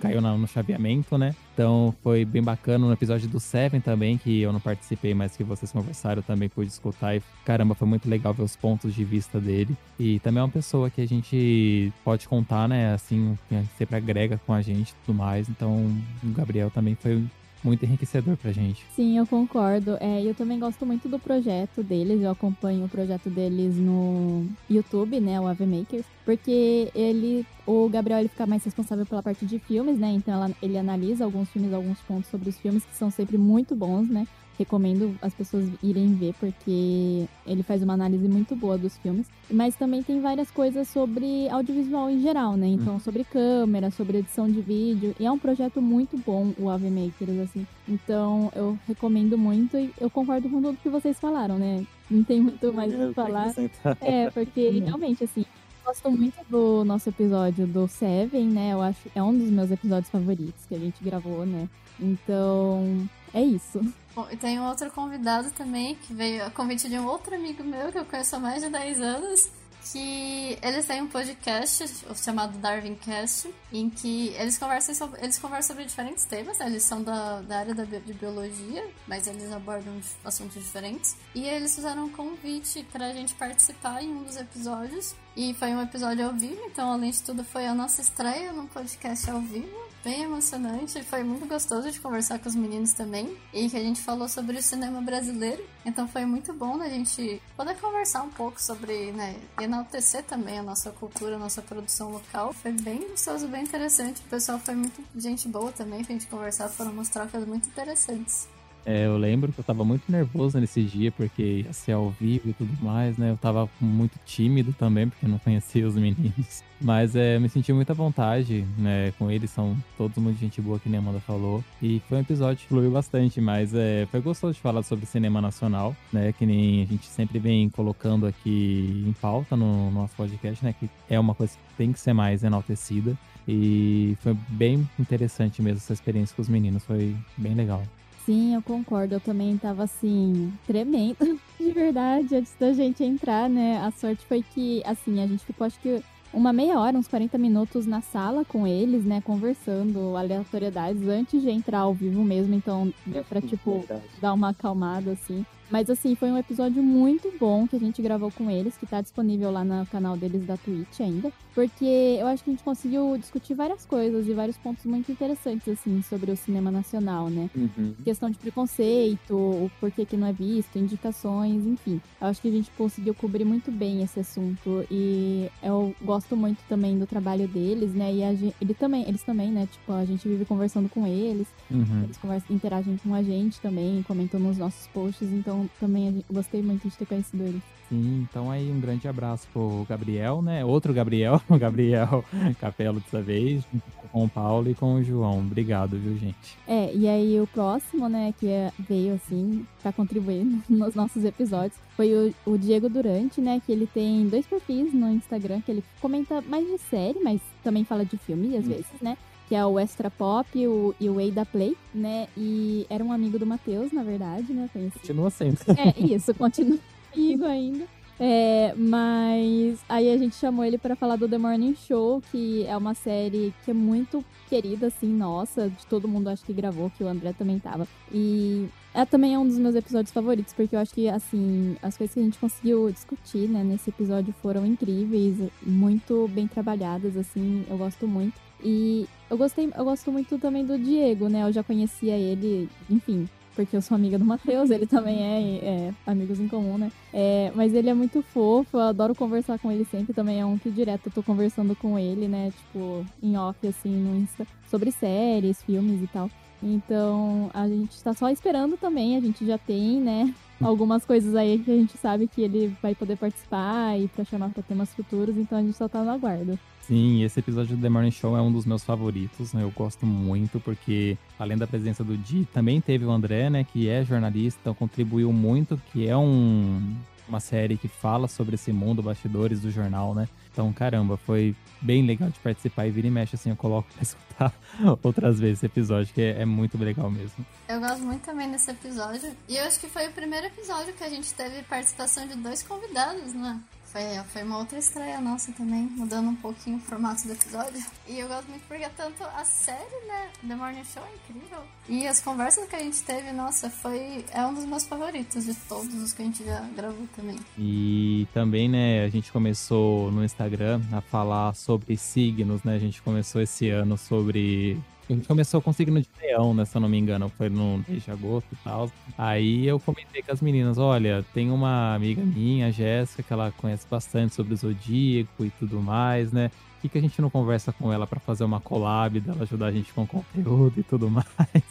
caiu no chaveamento, né? Então foi bem bacana no episódio do Seven também, que eu não participei, mas que vocês conversaram, também pude escutar. E caramba, foi muito legal ver os pontos de vista dele. E também é uma pessoa que a gente pode contar, né? Assim, sempre agrega com a gente e tudo mais. Então o Gabriel também foi muito enriquecedor pra gente. Sim, eu concordo. É, eu também gosto muito do projeto deles. Eu acompanho o projeto deles no YouTube, né? O Ave Makers. Porque ele, o Gabriel, ele fica mais responsável pela parte de filmes, né? Então ela, ele analisa alguns filmes, alguns pontos sobre os filmes que são sempre muito bons, né? Recomendo as pessoas irem ver, porque ele faz uma análise muito boa dos filmes. Mas também tem várias coisas sobre audiovisual em geral, né? Então, hum. sobre câmera, sobre edição de vídeo. E é um projeto muito bom, o Ave Makers, assim. Então, eu recomendo muito e eu concordo com tudo que vocês falaram, né? Não tem muito mais o que falar. É, porque realmente, assim, gosto muito do nosso episódio do Seven, né? Eu acho é um dos meus episódios favoritos que a gente gravou, né? Então, é isso. Bom, e tem um outro convidado também, que veio a convite de um outro amigo meu que eu conheço há mais de 10 anos, que eles têm um podcast chamado Darwin Cast, em que eles conversam sobre, eles conversam sobre diferentes temas, né? Eles são da, da área da, de biologia, mas eles abordam assuntos diferentes. E eles fizeram um convite pra gente participar em um dos episódios. E foi um episódio ao vivo, então além de tudo foi a nossa estreia num podcast ao vivo bem emocionante. Foi muito gostoso de conversar com os meninos também. E que a gente falou sobre o cinema brasileiro. Então foi muito bom a gente poder conversar um pouco sobre, né, enaltecer também a nossa cultura, a nossa produção local. Foi bem gostoso, bem interessante. O pessoal foi muito gente boa também pra gente conversar. Foram umas trocas muito interessantes. É, eu lembro que eu tava muito nervoso nesse dia, porque ia ser ao vivo e tudo mais, né? Eu tava muito tímido também, porque eu não conhecia os meninos. Mas é, me senti muita vontade, né? Com eles, são todos muito gente boa, que nem a Amanda falou. E foi um episódio que fluiu bastante, mas é, foi gostoso de falar sobre cinema nacional, né? Que nem a gente sempre vem colocando aqui em pauta no, no nosso podcast, né? Que é uma coisa que tem que ser mais enaltecida. E foi bem interessante mesmo essa experiência com os meninos, foi bem legal. Sim, eu concordo. Eu também tava assim, tremendo, de verdade, antes da gente entrar, né? A sorte foi que, assim, a gente ficou, acho que uma meia hora, uns 40 minutos na sala com eles, né, conversando aleatoriedades antes de entrar ao vivo mesmo, então deu pra, tipo, dar uma acalmada, assim. Mas assim, foi um episódio muito bom que a gente gravou com eles, que tá disponível lá no canal deles da Twitch ainda. Porque eu acho que a gente conseguiu discutir várias coisas e vários pontos muito interessantes, assim, sobre o cinema nacional, né? Uhum. Questão de preconceito, o porquê que não é visto, indicações, enfim. Eu acho que a gente conseguiu cobrir muito bem esse assunto. E eu gosto muito também do trabalho deles, né? E gente, ele também, eles também, né? Tipo, a gente vive conversando com eles, uhum. eles conversam, interagem com a gente também, comentam nos nossos posts, então então também gostei muito de ter conhecido ele. Sim, então aí um grande abraço pro Gabriel, né? Outro Gabriel, o Gabriel Capelo dessa vez, com o Paulo e com o João. Obrigado, viu, gente? É, e aí o próximo, né, que é, veio assim, tá contribuindo nos nossos episódios, foi o, o, Diego Durante, né, que ele tem dois perfis no Instagram, que ele comenta mais de série, mas também fala de filme às vezes, né? Que é o Extra Pop o, e o Ada Play, né? E era um amigo do Matheus, na verdade, né? Conheci. Continua sendo. É, isso, continua amigo ainda. É, mas aí a gente chamou ele para falar do The Morning Show, que é uma série que é muito querida, assim, nossa, de todo mundo acho que gravou, que o André também tava. E é, também é um dos meus episódios favoritos, porque eu acho que, assim, as coisas que a gente conseguiu discutir, né, nesse episódio foram incríveis, muito bem trabalhadas, assim, eu gosto muito. E eu gostei, eu gosto muito também do Diego, né? Eu já conhecia ele, enfim, porque eu sou amiga do Matheus, ele também é, é, amigos em comum, né? É, mas ele é muito fofo, eu adoro conversar com ele sempre, também é um que direto eu tô conversando com ele, né? Tipo, em off, assim, no Insta, sobre séries, filmes e tal. Então, a gente tá só esperando também, a gente já tem, né, algumas coisas aí que a gente sabe que ele vai poder participar e para chamar para temas futuros, então a gente só tá no aguardo. Sim, esse episódio do The Morning Show é um dos meus favoritos, né? Eu gosto muito porque, além da presença do Di, também teve o André, né? Que é jornalista, então contribuiu muito, que é um, uma série que fala sobre esse mundo, bastidores do jornal, né? Então, caramba, foi bem legal de participar e vira e mexe, assim, eu coloco pra escutar outras vezes esse episódio, que é, é muito legal mesmo. Eu gosto muito também desse episódio. E eu acho que foi o primeiro episódio que a gente teve participação de dois convidados, né? Foi, foi uma outra estreia nossa também, mudando um pouquinho o formato do episódio. E eu gosto muito porque tanto a série, né, The Morning Show é incrível. E as conversas que a gente teve, nossa, foi é um dos meus favoritos de todos os que a gente já gravou também. E também, né, a gente começou no Instagram a falar sobre signos, né? A gente começou esse ano sobre a gente começou com signo de leão, né? Se eu não me engano, foi no mês de agosto e tal. Aí eu comentei com as meninas: olha, tem uma amiga minha, Jéssica, que ela conhece bastante sobre o zodíaco e tudo mais, né? Por que, que a gente não conversa com ela para fazer uma collab, dela ajudar a gente com conteúdo e tudo mais?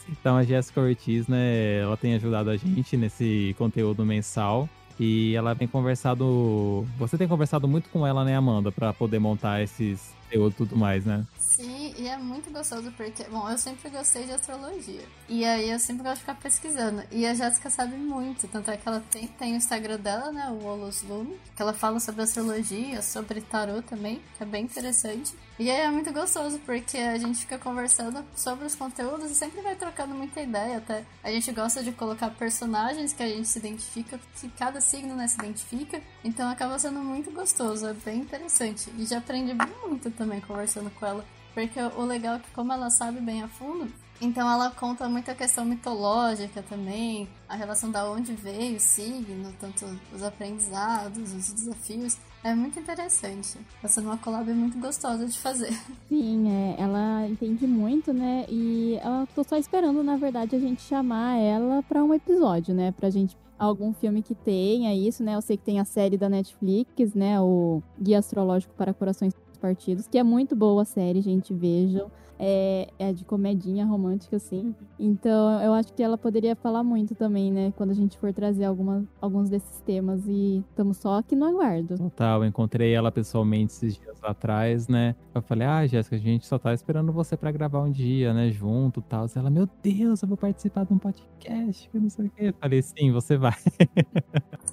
Então a Jéssica Ortiz, né, ela tem ajudado a gente nesse conteúdo mensal. E ela tem conversado. Você tem conversado muito com ela, né, Amanda, para poder montar esses conteúdo e tudo mais, né? Sim, e é muito gostoso porque, bom, eu sempre gostei de astrologia. E aí eu sempre gosto de ficar pesquisando. E a Jéssica sabe muito, tanto é que ela tem, tem o Instagram dela, né, o Olos Lume, que ela fala sobre astrologia, sobre tarô também, que é bem interessante. E aí é muito gostoso porque a gente fica conversando sobre os conteúdos e sempre vai trocando muita ideia. Até a gente gosta de colocar personagens que a gente se identifica, que cada signo né, se identifica. Então acaba sendo muito gostoso, é bem interessante. E já aprendi muito também conversando com ela. Porque o legal é que, como ela sabe bem a fundo, então ela conta muita questão mitológica também, a relação da onde veio o signo, tanto os aprendizados, os desafios. É muito interessante. Tá sendo uma collab muito gostosa de fazer. Sim, é, ela entende muito, né? E eu tô só esperando, na verdade, a gente chamar ela para um episódio, né? Pra gente algum filme que tenha isso, né? Eu sei que tem a série da Netflix, né? O Guia Astrológico para Corações Partidos, que é muito boa a série, gente, vejam é, é de comedinha romântica, assim. Então, eu acho que ela poderia falar muito também, né? Quando a gente for trazer alguma, alguns desses temas. E estamos só aqui no aguardo. Total, eu encontrei ela pessoalmente esses dias atrás, né? Eu falei, ah, Jéssica, a gente só tá esperando você para gravar um dia, né? Junto e tal. Ela, meu Deus, eu vou participar de um podcast, que não sei o quê. Eu falei, sim, você vai.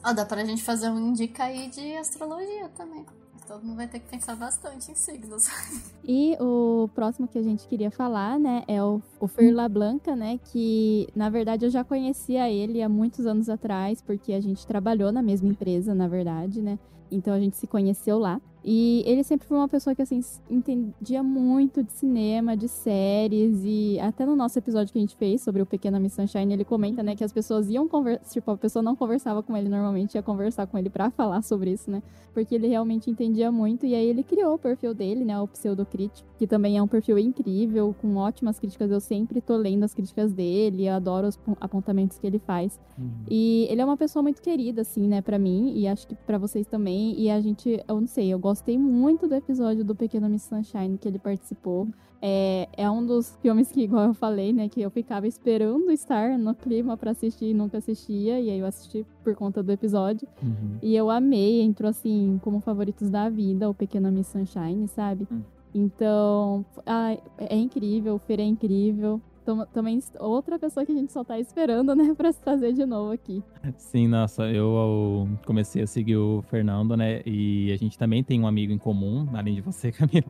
Ó, oh, dá pra gente fazer um indica aí de astrologia também todo mundo vai ter que pensar bastante em signos. E o próximo que a gente queria falar, né, é o, o Ferla Blanca, né, que na verdade eu já conhecia ele há muitos anos atrás, porque a gente trabalhou na mesma empresa, na verdade, né, então a gente se conheceu lá. E ele sempre foi uma pessoa que, assim, entendia muito de cinema, de séries. E até no nosso episódio que a gente fez sobre o Pequena Miss Sunshine, ele comenta, né, que as pessoas iam conversar. Tipo, a pessoa não conversava com ele normalmente, ia conversar com ele para falar sobre isso, né? Porque ele realmente entendia muito. E aí ele criou o perfil dele, né, o Pseudocrítico, que também é um perfil incrível, com ótimas críticas. Eu sempre tô lendo as críticas dele, eu adoro os apontamentos que ele faz. Uhum. E ele é uma pessoa muito querida, assim, né, para mim, e acho que para vocês também. E a gente, eu não sei, eu gostei muito do episódio do Pequeno Miss Sunshine que ele participou. É, é um dos filmes que, igual eu falei, né, que eu ficava esperando estar no clima para assistir e nunca assistia. E aí eu assisti por conta do episódio. Uhum. E eu amei, entrou assim como favoritos da vida, o Pequeno Miss Sunshine, sabe? Uhum. Então, ah, é incrível, o Fer é incrível também outra pessoa que a gente só tá esperando, né, pra se trazer de novo aqui. Sim, nossa, eu comecei a seguir o Fernando, né, e a gente também tem um amigo em comum, além de você, Camila.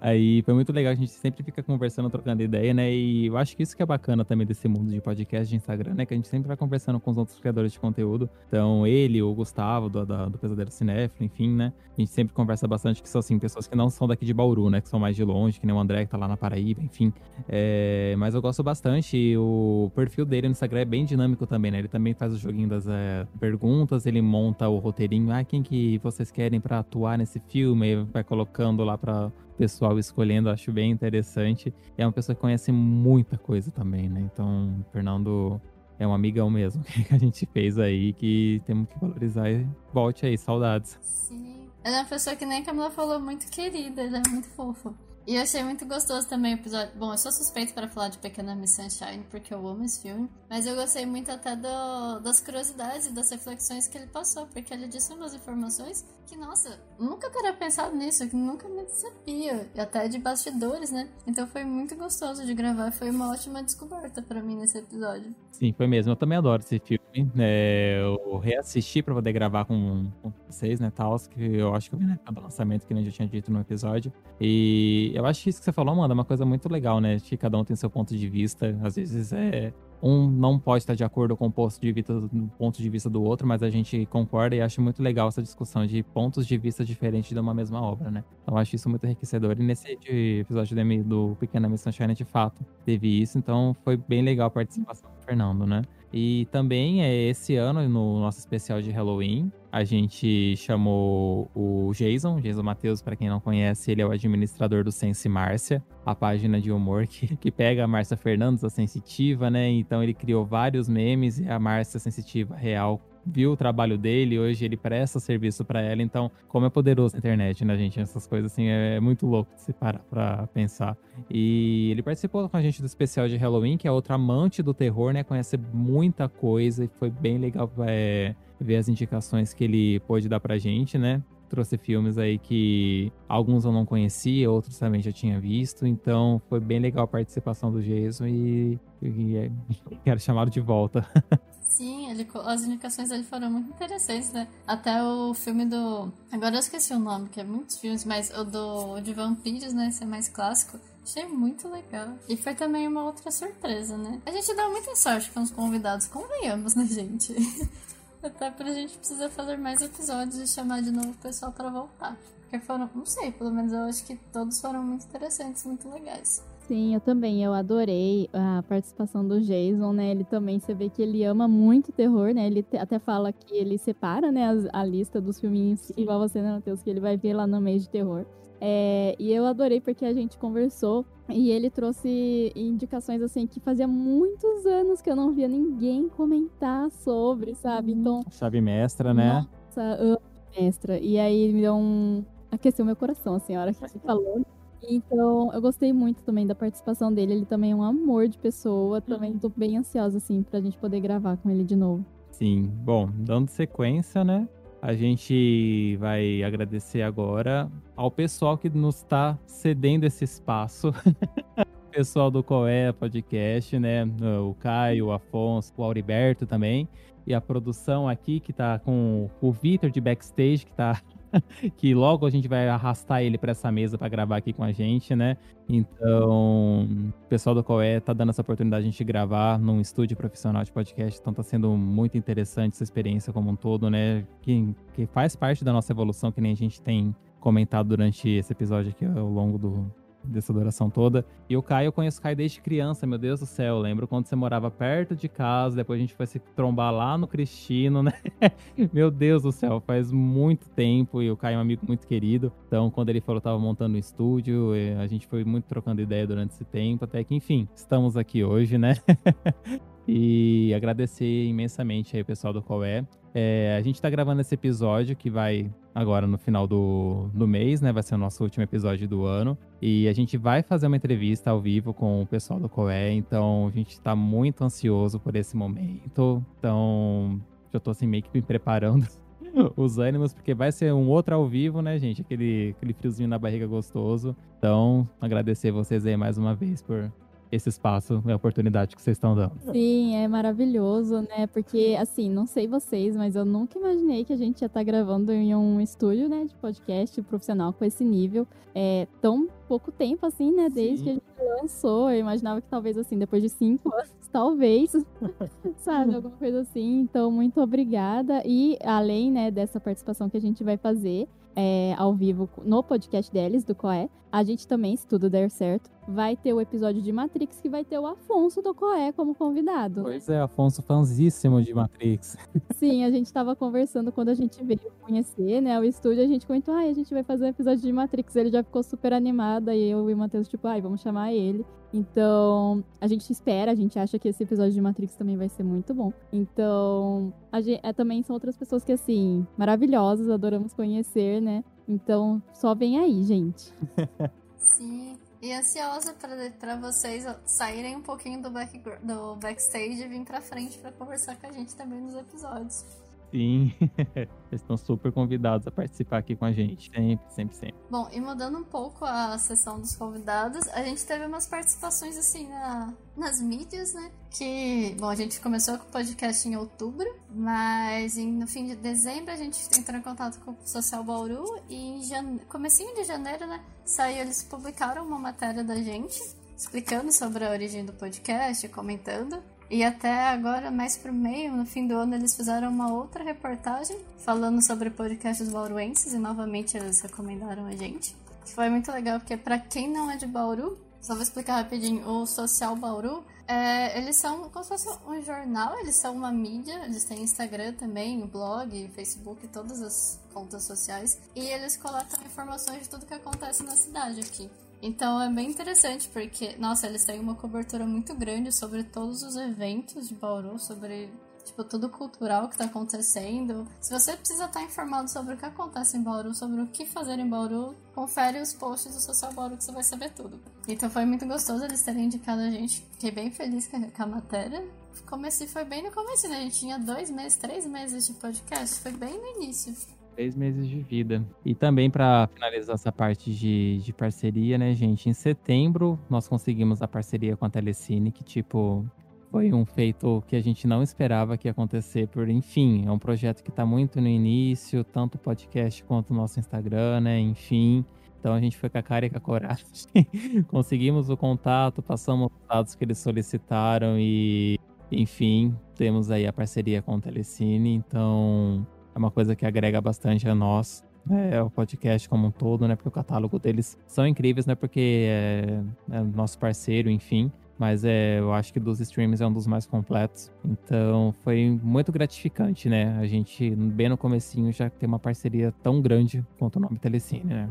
Aí foi muito legal, a gente sempre fica conversando, trocando ideia, né, e eu acho que isso que é bacana também desse mundo de podcast de Instagram, né, que a gente sempre vai conversando com os outros criadores de conteúdo. Então, ele, o Gustavo, do, do, do Pesadelo Cinéfilo, enfim, né, a gente sempre conversa bastante que são, assim, pessoas que não são daqui de Bauru, né, que são mais de longe, que nem o André, que tá lá na Paraíba, enfim. É, mas eu gosto bastante. E o perfil dele no Instagram é bem dinâmico também, né? Ele também faz o joguinho das é, perguntas, ele monta o roteirinho. Ah, quem que vocês querem para atuar nesse filme? E vai colocando lá para pessoal escolhendo, acho bem interessante. É uma pessoa que conhece muita coisa também, né? Então, o Fernando é um amigão mesmo que a gente fez aí, que temos que valorizar. Volte aí, saudades. Sim. Ela é uma pessoa que nem a Camila falou, muito querida, ela é muito fofa. E eu achei muito gostoso também o episódio. Bom, eu sou suspeito para falar de Pequena Miss Sunshine, porque eu amo esse filme. Mas eu gostei muito até do, das curiosidades e das reflexões que ele passou, porque ele disse umas informações que, nossa, nunca teria pensado nisso, que nunca me sabia. E até de bastidores, né? Então foi muito gostoso de gravar, foi uma ótima descoberta para mim nesse episódio. Sim, foi mesmo. Eu também adoro esse filme. É, eu reassisti para poder gravar com, com vocês, né, Tals, que eu acho que eu vi época do lançamento, que a gente já tinha dito no episódio. E eu acho isso que você falou, mano, é uma coisa muito legal, né? Que cada um tem seu ponto de vista. Às vezes é um não pode estar de acordo com o ponto de vista, ponto de vista do outro, mas a gente concorda e acho muito legal essa discussão de pontos de vista diferentes de uma mesma obra, né? Então acho isso muito enriquecedor. E nesse episódio do Pequena Miss Sunshine, de fato, teve isso. Então foi bem legal a participação do Fernando, né? E também é esse ano, no nosso especial de Halloween, a gente chamou o Jason, Jason Matheus, para quem não conhece, ele é o administrador do Sense Márcia, a página de humor que, que pega a Márcia Fernandes, a sensitiva, né? Então ele criou vários memes e a Márcia sensitiva real viu o trabalho dele, hoje ele presta serviço para ela, então como é poderoso a internet, né, gente? Essas coisas assim é muito louco de se parar pra pensar. E ele participou com a gente do especial de Halloween, que é outro amante do terror, né? Conhece muita coisa e foi bem legal é, ver as indicações que ele pôde dar pra gente, né? Trouxe filmes aí que alguns eu não conhecia, outros também já tinha visto, então foi bem legal a participação do Jason e, e é, quero chamá-lo de volta. Sim, ele, as indicações dele foram muito interessantes, né? Até o filme do. Agora eu esqueci o nome, que é muitos filmes, mas o do de vampiros, né? Esse é mais clássico. Achei muito legal. E foi também uma outra surpresa, né? A gente dá muita sorte com os convidados, convenhamos, né, gente? Até pra gente precisar fazer mais episódios e chamar de novo o pessoal para voltar. Porque foram, não sei, pelo menos eu acho que todos foram muito interessantes, muito legais. Sim, eu também. Eu adorei a participação do Jason, né? Ele também, você vê que ele ama muito terror, né? Ele até fala que ele separa, né, a, a lista dos filminhos, igual você, né, Matheus, que ele vai ver lá no mês de terror. É, e eu adorei porque a gente conversou e ele trouxe indicações assim que fazia muitos anos que eu não via ninguém comentar sobre, sabe? Uhum. Então. Chave mestra, né? Nossa, amo mestra. E aí me deu um. aqueceu meu coração, assim, a hora que você falou. Então, eu gostei muito também da participação dele. Ele também é um amor de pessoa. Também tô bem ansiosa, assim, pra gente poder gravar com ele de novo. Sim. Bom, dando sequência, né? A gente vai agradecer agora ao pessoal que nos está cedendo esse espaço. pessoal do Coé Podcast, né? O Caio, o Afonso, o Auriberto também. E a produção aqui, que tá com o Vitor de backstage, que tá que logo a gente vai arrastar ele para essa mesa para gravar aqui com a gente, né? Então, o pessoal do Coé tá dando essa oportunidade de a gente gravar num estúdio profissional de podcast, então tá sendo muito interessante essa experiência como um todo, né? Que, que faz parte da nossa evolução, que nem a gente tem comentado durante esse episódio aqui ao longo do, dessa duração toda. E o Caio, eu conheço o Caio desde criança, meu Deus do céu. Eu lembro quando você morava perto de casa, depois a gente foi se trombar lá no Cristino, né? meu Deus do céu, faz muito tempo e o Caio é um amigo muito querido. Então, quando ele falou tava montando um estúdio, a gente foi muito trocando ideia durante esse tempo, até que, enfim, estamos aqui hoje, né? e agradecer imensamente aí o pessoal do Coé. É, a gente está gravando esse episódio que vai agora no final do, do mês, né? Vai ser o nosso último episódio do ano. E a gente vai fazer uma entrevista ao vivo com o pessoal do Coé, então a gente está muito ansioso por esse momento. Então, já tô assim meio que me preparando os ânimos, porque vai ser um outro ao vivo, né, gente? Aquele, aquele friozinho na barriga gostoso. Então, agradecer vocês aí mais uma vez por esse espaço e a oportunidade que vocês estão dando. Sim, é maravilhoso, né? Porque, assim, não sei vocês, mas eu nunca imaginei que a gente ia estar tá gravando em um estúdio, né, de podcast profissional com esse nível. É tão pouco tempo, assim, né? Desde Sim. que a gente lançou. Eu imaginava que talvez, assim, depois de cinco anos, talvez, sabe? Alguma coisa assim. Então, muito obrigada. E além, né, dessa participação que a gente vai fazer, é, ao vivo no podcast deles, do Coé. A gente também, se tudo der certo, vai ter o episódio de Matrix que vai ter o Afonso do Coé como convidado. Pois é, Afonso fãzíssimo de Matrix. Sim, a gente estava conversando quando a gente veio conhecer, né, o estúdio, a gente comentou, ai, a gente vai fazer um episódio de Matrix. Ele já ficou super animado, e eu e o Matheus, tipo, ai, vamos chamar ele. Então, a gente espera, a gente acha que esse episódio de Matrix também vai ser muito bom. Então, gente, é, também são outras pessoas que, assim, maravilhosas, adoramos conhecer, né? Então, só vem aí, gente. Sim. E ansiosa para vocês saírem um pouquinho do, back, do backstage e vir pra frente para conversar com a gente também nos episódios. Sim, eles estão super convidados a participar aqui com a gente, sempre, sempre, sempre. Bom, e mudando um pouco a sessão dos convidados, a gente teve umas participações assim na, nas mídias, né? Que, bom, a gente começou com o podcast em outubro, mas em, no fim de dezembro a gente entrou em contato com o Social Bauru e em jane... comecinho de janeiro, né? Saiu, eles publicaram uma matéria da gente explicando sobre a origem do podcast, comentando. E até agora, mais pro meio, no fim do ano, eles fizeram uma outra reportagem falando sobre podcasts bauruenses e novamente eles recomendaram a gente. Foi muito legal, porque para quem não é de Bauru, só vou explicar rapidinho, o Social Bauru, é, eles são como se fosse um jornal, eles são uma mídia, eles têm Instagram também, blog, Facebook, todas as contas sociais, e eles coletam informações de tudo que acontece na cidade aqui. Então é bem interessante porque, nossa, eles têm uma cobertura muito grande sobre todos os eventos de Bauru, sobre tipo tudo cultural que está acontecendo. Se você precisa estar informado sobre o que acontece em Bauru, sobre o que fazer em Bauru, confere os posts do Social Bauru que você vai saber tudo. Então foi muito gostoso eles terem indicado a gente. Fiquei bem feliz com a matéria. Comecei, foi bem no começo, né? A gente tinha dois meses, três meses de podcast. Foi bem no início. Três meses de vida. E também para finalizar essa parte de, de parceria, né, gente? Em setembro nós conseguimos a parceria com a Telecine, que tipo foi um feito que a gente não esperava que ia acontecer, por enfim, é um projeto que está muito no início, tanto o podcast quanto o nosso Instagram, né? Enfim. Então a gente foi com a cara e com a coragem. Conseguimos o contato, passamos os dados que eles solicitaram e, enfim, temos aí a parceria com o Telecine. Então é uma coisa que agrega bastante a nós. Né, o podcast como um todo, né? Porque o catálogo deles são incríveis, né? Porque é, é nosso parceiro, enfim. Mas é, eu acho que dos streams é um dos mais completos. Então foi muito gratificante, né? A gente, bem no comecinho, já ter uma parceria tão grande quanto o nome Telecine, né?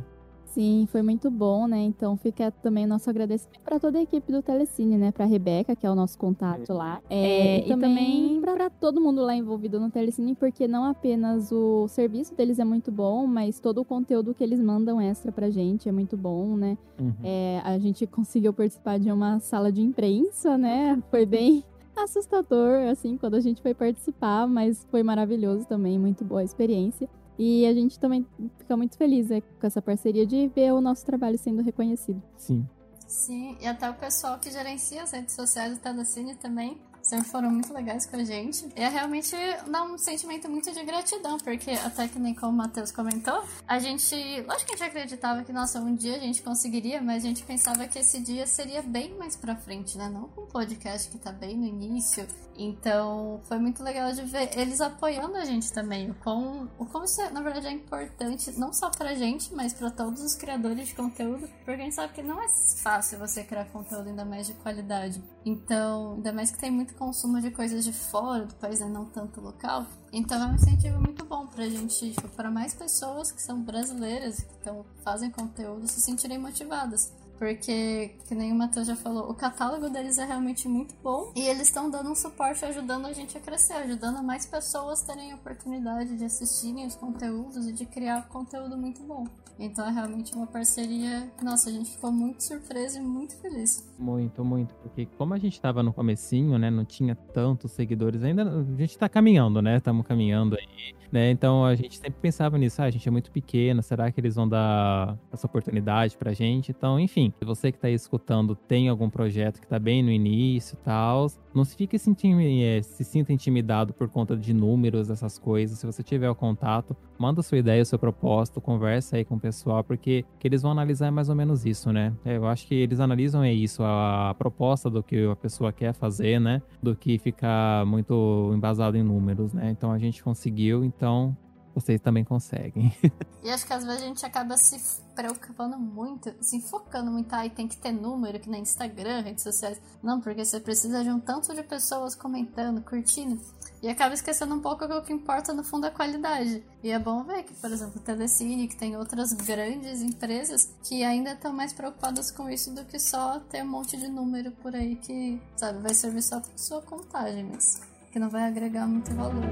Sim, foi muito bom, né? Então fica também o nosso agradecimento para toda a equipe do Telecine, né? Para Rebeca, que é o nosso contato lá. É, e, e também para todo mundo lá envolvido no Telecine, porque não apenas o serviço deles é muito bom, mas todo o conteúdo que eles mandam extra pra gente é muito bom, né? Uhum. É, a gente conseguiu participar de uma sala de imprensa, né? Foi bem assustador, assim, quando a gente foi participar, mas foi maravilhoso também, muito boa a experiência. E a gente também fica muito feliz né, com essa parceria de ver o nosso trabalho sendo reconhecido. Sim. Sim, e até o pessoal que gerencia as redes sociais do Telecine também sempre foram muito legais com a gente. E é realmente dá um sentimento muito de gratidão, porque até que nem como o Matheus comentou, a gente, lógico que a gente acreditava que, nossa, um dia a gente conseguiria, mas a gente pensava que esse dia seria bem mais pra frente, né? Não com o podcast que tá bem no início. Então, foi muito legal de ver eles apoiando a gente também. O como, o como isso, na verdade, é importante, não só pra gente, mas pra todos os criadores de conteúdo, porque a gente sabe que não é fácil você criar conteúdo ainda mais de qualidade. Então, ainda mais que tem muito consumo de coisas de fora do país, né? não tanto local. Então é um incentivo muito bom pra gente, tipo, para mais pessoas que são brasileiras, que tão, fazem conteúdo, se sentirem motivadas. Porque, que nem o Matheus já falou, o catálogo deles é realmente muito bom e eles estão dando um suporte ajudando a gente a crescer, ajudando mais pessoas terem a oportunidade de assistirem os conteúdos e de criar conteúdo muito bom. Então é realmente uma parceria. Nossa, a gente ficou muito surpreso e muito feliz. Muito, muito. Porque como a gente tava no comecinho, né? Não tinha tantos seguidores ainda. A gente tá caminhando, né? Estamos caminhando aí. Né? Então a gente sempre pensava nisso, ah, a gente é muito pequeno, será que eles vão dar essa oportunidade pra gente? Então, enfim, se você que tá aí escutando tem algum projeto que tá bem no início e tal, não se fique se, é, se sinta intimidado por conta de números, essas coisas. Se você tiver o contato, manda sua ideia, seu propósito, conversa aí com o pessoal, porque que eles vão analisar mais ou menos isso, né? É, eu acho que eles analisam é isso, a, proposta do que a pessoa quer fazer, né? Do que ficar muito embasado em números, né? Então a gente conseguiu, então vocês também conseguem. e acho que às vezes a gente acaba se preocupando muito, se focando muito, aí tem que ter número, que nem Instagram, redes sociais. Não, porque você precisa de um tanto de pessoas comentando, curtindo. E acaba esquecendo um pouco que o que importa no fundo é a qualidade. E é bom ver que, por exemplo, o Telecine, que tem outras grandes empresas que ainda estão mais preocupadas com isso do que só ter um monte de número por aí que, sabe, vai servir só para sua contagem, mas que não vai agregar muito valor.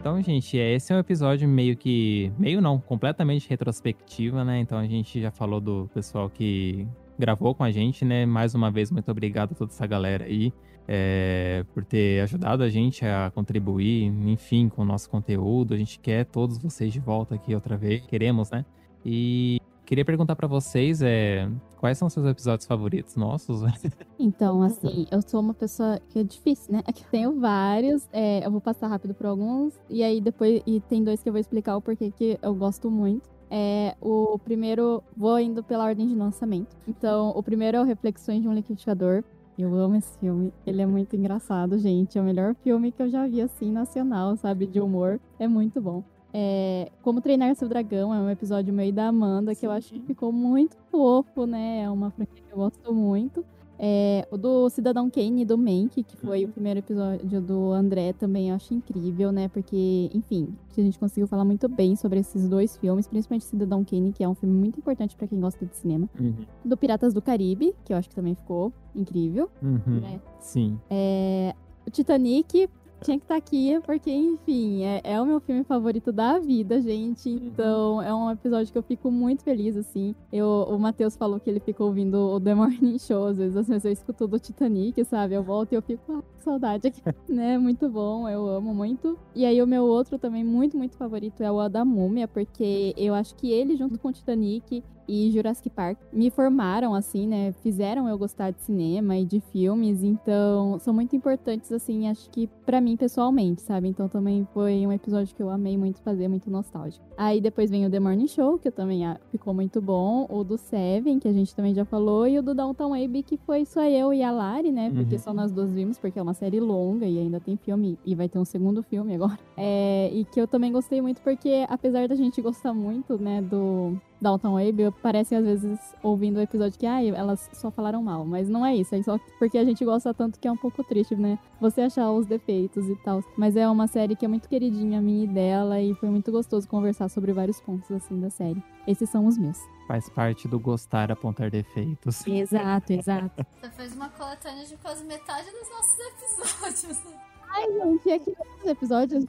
Então, gente, esse é um episódio meio que. meio não, completamente retrospectiva, né? Então a gente já falou do pessoal que gravou com a gente, né? Mais uma vez, muito obrigado a toda essa galera aí é, por ter ajudado a gente a contribuir, enfim, com o nosso conteúdo. A gente quer todos vocês de volta aqui outra vez, queremos, né? E queria perguntar para vocês é, quais são seus episódios favoritos nossos? Então, assim, eu sou uma pessoa que é difícil, né? Aqui tenho vários, é, eu vou passar rápido por alguns, e aí depois e tem dois que eu vou explicar o porquê que eu gosto muito. É, o primeiro, vou indo pela ordem de lançamento. Então, o primeiro é o Reflexões de um Liquidificador. Eu amo esse filme. Ele é muito engraçado, gente. É o melhor filme que eu já vi, assim, nacional, sabe? De humor. É muito bom. É, Como Treinar Seu Dragão é um episódio meio da Amanda, que eu acho que ficou muito fofo, né? É uma franquia que eu gosto muito. É, o do Cidadão Kane e do Mank, que foi uhum. o primeiro episódio do André, também eu acho incrível, né? Porque, enfim, a gente conseguiu falar muito bem sobre esses dois filmes, principalmente Cidadão Kane, que é um filme muito importante para quem gosta de cinema. Uhum. Do Piratas do Caribe, que eu acho que também ficou incrível. Uhum. Né? Sim. É, o Titanic, tinha que estar tá aqui, porque, enfim, é, é, o meu filme favorito da vida, gente. Uhum. Então, é um episódio que eu fico muito feliz, assim. Eu, o Matheus falou que ele ficou ouvindo o The Morning Show, às vezes, às vezes eu escuto do Titanic, sabe? Eu volto e eu fico, ah, saudade aqui, né? Muito bom, eu amo muito. E aí o meu outro também muito, muito favorito é o da Múmia, porque eu acho que ele junto com o Titanic e Jurassic Park me formaram, assim, né? Fizeram eu gostar de cinema e de filmes, então são muito importantes, assim, acho que para mim pessoalmente, sabe? Então também foi um episódio que eu amei muito fazer, muito nostálgico. Aí depois vem o The Morning Show, que também ah, ficou muito bom, o do Seven, que a gente também já falou, e o do Downtown Abbey, que foi só eu e a Lari, né? Porque uhum. só nós duas vimos, porque é uma série longa e ainda tem filme, e vai ter um segundo filme agora. É, e que eu também gostei muito, porque apesar da gente gostar muito, né, do Dalton Abe, parece às vezes ouvindo o episódio que ah, elas só falaram mal, mas não é isso, é só porque a gente gosta tanto que é um pouco triste, né? Você achar os defeitos e tal. Mas é uma série que é muito queridinha minha e dela e foi muito gostoso conversar sobre vários pontos assim da série. Esses são os meus. Faz parte do gostar apontar defeitos. Exato, exato. Você fez uma coletânea de quase metade dos nossos episódios. Ai, gente, aqui nos episódios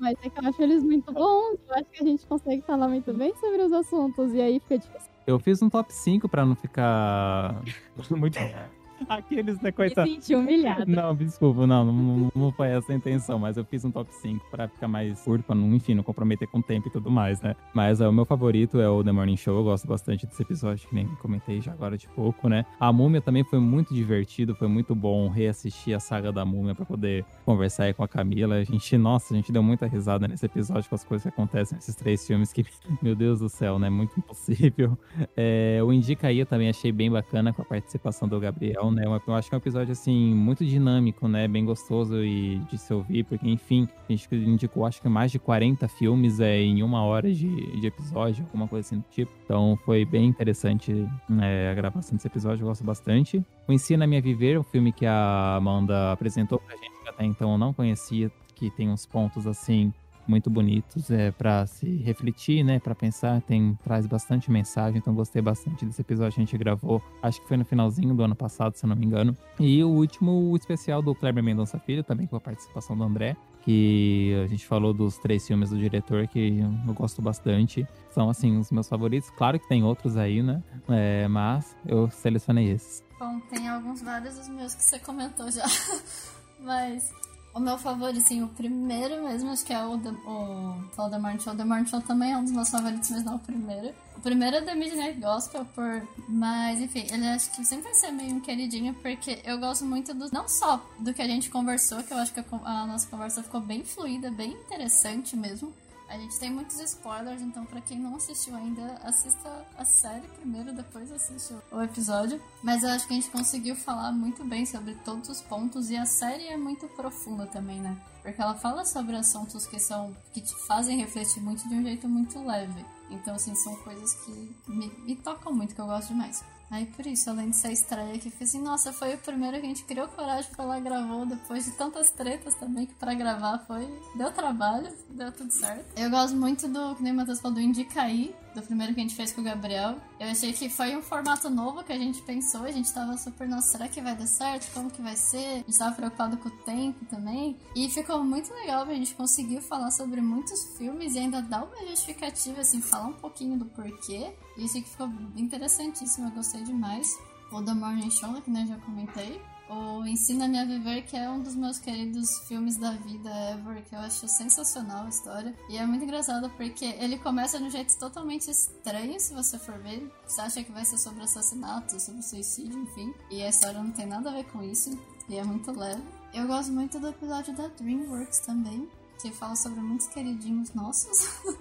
mas é que eu acho eles muito bons. Eu acho que a gente consegue falar muito bem sobre os assuntos. E aí fica difícil. Eu fiz um top 5 pra não ficar muito. Aqueles, né, coitado. Me senti humilhado. Não, desculpa, não, não, não, foi essa a intenção, mas eu fiz um top 5 pra ficar mais curto, pra não, enfim, não comprometer com o tempo e tudo mais, né? Mas é, o meu favorito é o The Morning Show, eu gosto bastante desse episódio, que nem comentei já agora de pouco, né? A Múmia também foi muito divertido, foi muito bom reassistir a saga da Múmia pra poder conversar aí com a Camila. A gente, nossa, a gente deu muita risada nesse episódio com as coisas que acontecem nesses três filmes que, meu Deus do céu, né? Muito impossível. É, o Indica aí eu também achei bem bacana com a participação do Gabriel né? Eu acho que é um episódio, assim, muito dinâmico, né? Bem gostoso e de se ouvir, porque, enfim, a gente indicou, acho que mais de 40 filmes é, em uma hora de, de episódio, alguma coisa assim do tipo. Então, foi bem interessante é, a gravação desse episódio, eu gosto bastante. O Ensina Me a Viver, o filme que a Amanda apresentou pra gente, que até então eu não conhecia, que tem uns pontos, assim, muito bonitos é, para se refletir, né, para pensar, tem traz bastante mensagem, então gostei bastante desse episódio que a gente gravou, acho que foi no finalzinho do ano passado, se não me engano. E o último, o especial do Kleber Mendonça Filho, também com a participação do André, que a gente falou dos três filmes do diretor que eu gosto bastante. São, assim, os meus favoritos. Claro que tem outros aí, né? É, mas eu selecionei esses. Bom, tem alguns vários dos meus que você comentou já. mas o meu favorito, sim, o primeiro mesmo, acho que é o, The, o, Morning Show. The Morning Show também é um dos meus favoritos, mas não o primeiro. O primeiro é The Midnight Gospel, por... mas enfim, ele acho que sempre vai ser meio queridinho, porque eu gosto muito do. Não só do que a gente conversou, que eu acho que a, a nossa conversa ficou bem fluida, bem interessante mesmo. A gente tem muitos spoilers, então para quem não assistiu ainda, assista a série primeiro, depois assiste o episódio. Mas eu acho que a gente conseguiu falar muito bem sobre todos os pontos e a série é muito profunda também, né? Porque ela fala sobre assuntos que são que te fazem refletir muito de um jeito muito leve. Então, assim, são coisas que me, me tocam muito, que eu gosto demais. Aí por isso, além de ser estreia, que foi assim, nossa, foi o primeiro que a gente criou coragem pra lá gravou, depois de tantas tretas também, que pra gravar foi. Deu trabalho, deu tudo certo. Eu gosto muito do, que nem o Matheus falou, do Indicaí, do primeiro que a gente fez com o Gabriel. Eu achei que foi um formato novo que a gente pensou, a gente tava super, nossa, será que vai dar certo? Como que vai ser? A gente tava preocupado com o tempo também. E ficou muito legal, a gente conseguiu falar sobre muitos filmes e ainda dar uma justificativa, assim, falar um pouquinho do porquê. E isso que ficou interessantíssimo, eu gostei demais. O The Morning Show, que né, já comentei. O Ensina-me a Viver, que é um dos meus queridos filmes da vida ever, que eu acho sensacional a história. E é muito engraçado porque ele começa de um jeito totalmente estranho, se você for ver. Você acha que vai ser sobre assassinato, sobre suicídio, enfim. E a história não tem nada a ver com isso. E é muito leve. Eu gosto muito do episódio da DreamWorks também, que fala sobre muitos queridinhos nossos. eu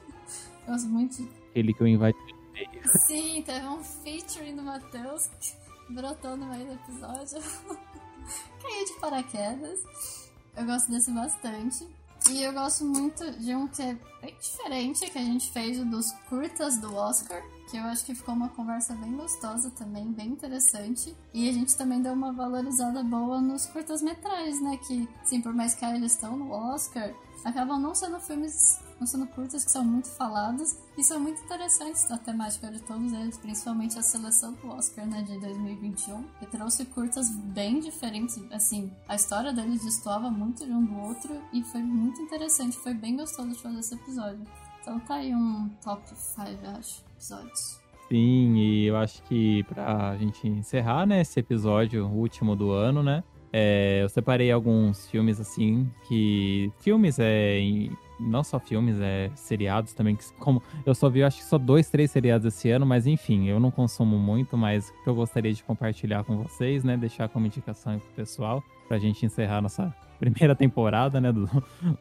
gosto muito. Aquele que eu invadi. Sim, teve um featuring do Matheus brotou no meio do episódio. Caiu de paraquedas. Eu gosto desse bastante. E eu gosto muito de um que é bem diferente, que a gente fez dos curtas do Oscar, que eu acho que ficou uma conversa bem gostosa também, bem interessante. E a gente também deu uma valorizada boa nos curtas-metragens, né? Que, sim, por mais que eles estão no Oscar, acabam não sendo filmes não sendo curtas que são muito faladas e são muito interessantes a temática de todos eles, principalmente a seleção do Oscar né, de 2021, que trouxe curtas bem diferentes. Assim, a história deles destoava muito de um do outro e foi muito interessante, foi bem gostoso de fazer esse episódio. Então tá aí um top 5, acho, episódios. Sim, e eu acho que pra gente encerrar, né, esse episódio último do ano, né, É, eu separei alguns filmes assim que. Filmes é. Não só filmes, é seriados também. Que, como eu só vi, acho que só dois, três seriados esse ano, mas enfim, eu não consumo muito, mas que eu gostaria de compartilhar com vocês, né? Deixar como indicação pro pessoal, pra gente encerrar nossa primeira temporada, né, do,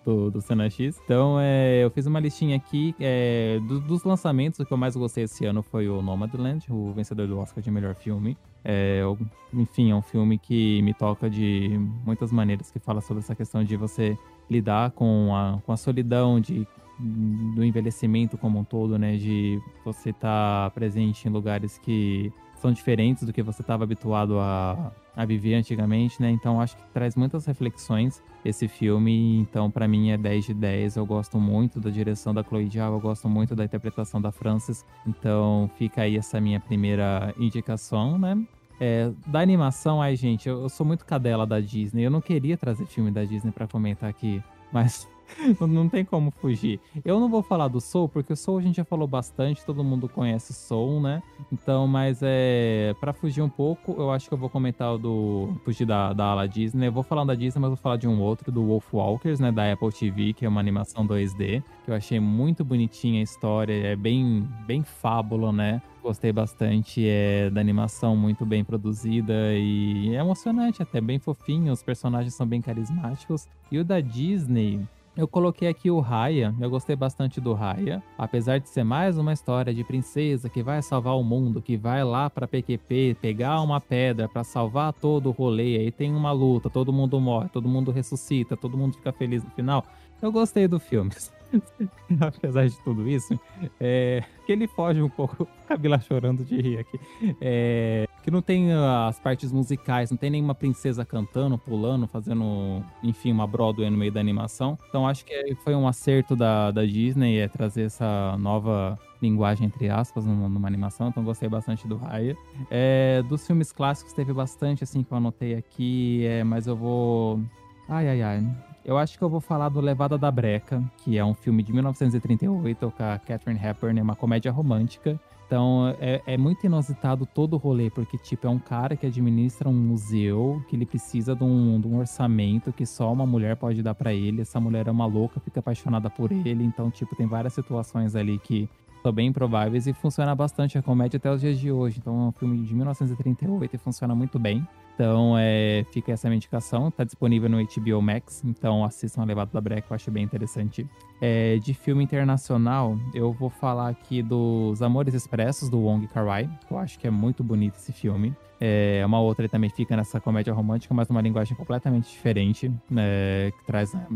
do, do Cena X. Então, é, eu fiz uma listinha aqui é, do, dos lançamentos. O que eu mais gostei esse ano foi o Nomadland, o vencedor do Oscar de melhor filme. É, eu, enfim, é um filme que me toca de muitas maneiras, que fala sobre essa questão de você lidar com a, com a solidão, de do envelhecimento como um todo, né? De você estar tá presente em lugares que são diferentes do que você estava habituado a, a viver antigamente, né? Então acho que traz muitas reflexões esse filme. Então, para mim, é 10 de 10. Eu gosto muito da direção da Chloe Zhao, eu gosto muito da interpretação da Frances. Então, fica aí essa minha primeira indicação, né? É, da animação, ai, gente, eu, eu sou muito cadela da Disney. Eu não queria trazer filme da Disney para comentar aqui, mas não tem como fugir. Eu não vou falar do Soul, porque o Soul a gente já falou bastante, todo mundo conhece Soul, né? Então, mas é. Pra fugir um pouco, eu acho que eu vou comentar o do. Fugir da, da ala Disney. Eu vou falar da Disney, mas vou falar de um outro, do Wolf Walkers, né? Da Apple TV, que é uma animação 2D, que eu achei muito bonitinha a história, é bem, bem fábula, né? Gostei bastante é, da animação, muito bem produzida e é emocionante, até bem fofinho. Os personagens são bem carismáticos. E o da Disney, eu coloquei aqui o Raya, eu gostei bastante do Raya, apesar de ser mais uma história de princesa que vai salvar o mundo, que vai lá para PQP pegar uma pedra para salvar todo o rolê, aí tem uma luta, todo mundo morre, todo mundo ressuscita, todo mundo fica feliz no final. Eu gostei do filme. apesar de tudo isso, é, que ele foge um pouco, Camila chorando de rir aqui, é, que não tem as partes musicais, não tem nenhuma princesa cantando, pulando, fazendo, enfim, uma Broadway no meio da animação. Então acho que foi um acerto da, da Disney é trazer essa nova linguagem, entre aspas, numa, numa animação, então gostei bastante do Raya. É, dos filmes clássicos teve bastante, assim, que eu anotei aqui, é, mas eu vou... Ai, ai, ai. Eu acho que eu vou falar do Levada da Breca, que é um filme de 1938 com a Catherine Hepburn, é uma comédia romântica. Então é, é, muito inusitado todo o rolê, porque tipo, é um cara que administra um museu, que ele precisa de um, de um orçamento que só uma mulher pode dar para ele. Essa mulher é uma louca, fica apaixonada por ele. Então, tipo, tem várias situações ali que são bem improváveis e funciona bastante a comédia até os dias de hoje. Então é um filme de 1938 e funciona muito bem. Então, é, fica essa minha indicação. Tá disponível no HBO Max. Então, assistam a Levado da Breca, eu acho bem interessante. É, de filme internacional, eu vou falar aqui dos Amores Expressos, do Wong Kar-wai. Eu acho que é muito bonito esse filme. É uma outra também fica nessa comédia romântica, mas numa linguagem completamente diferente, né, que traz né,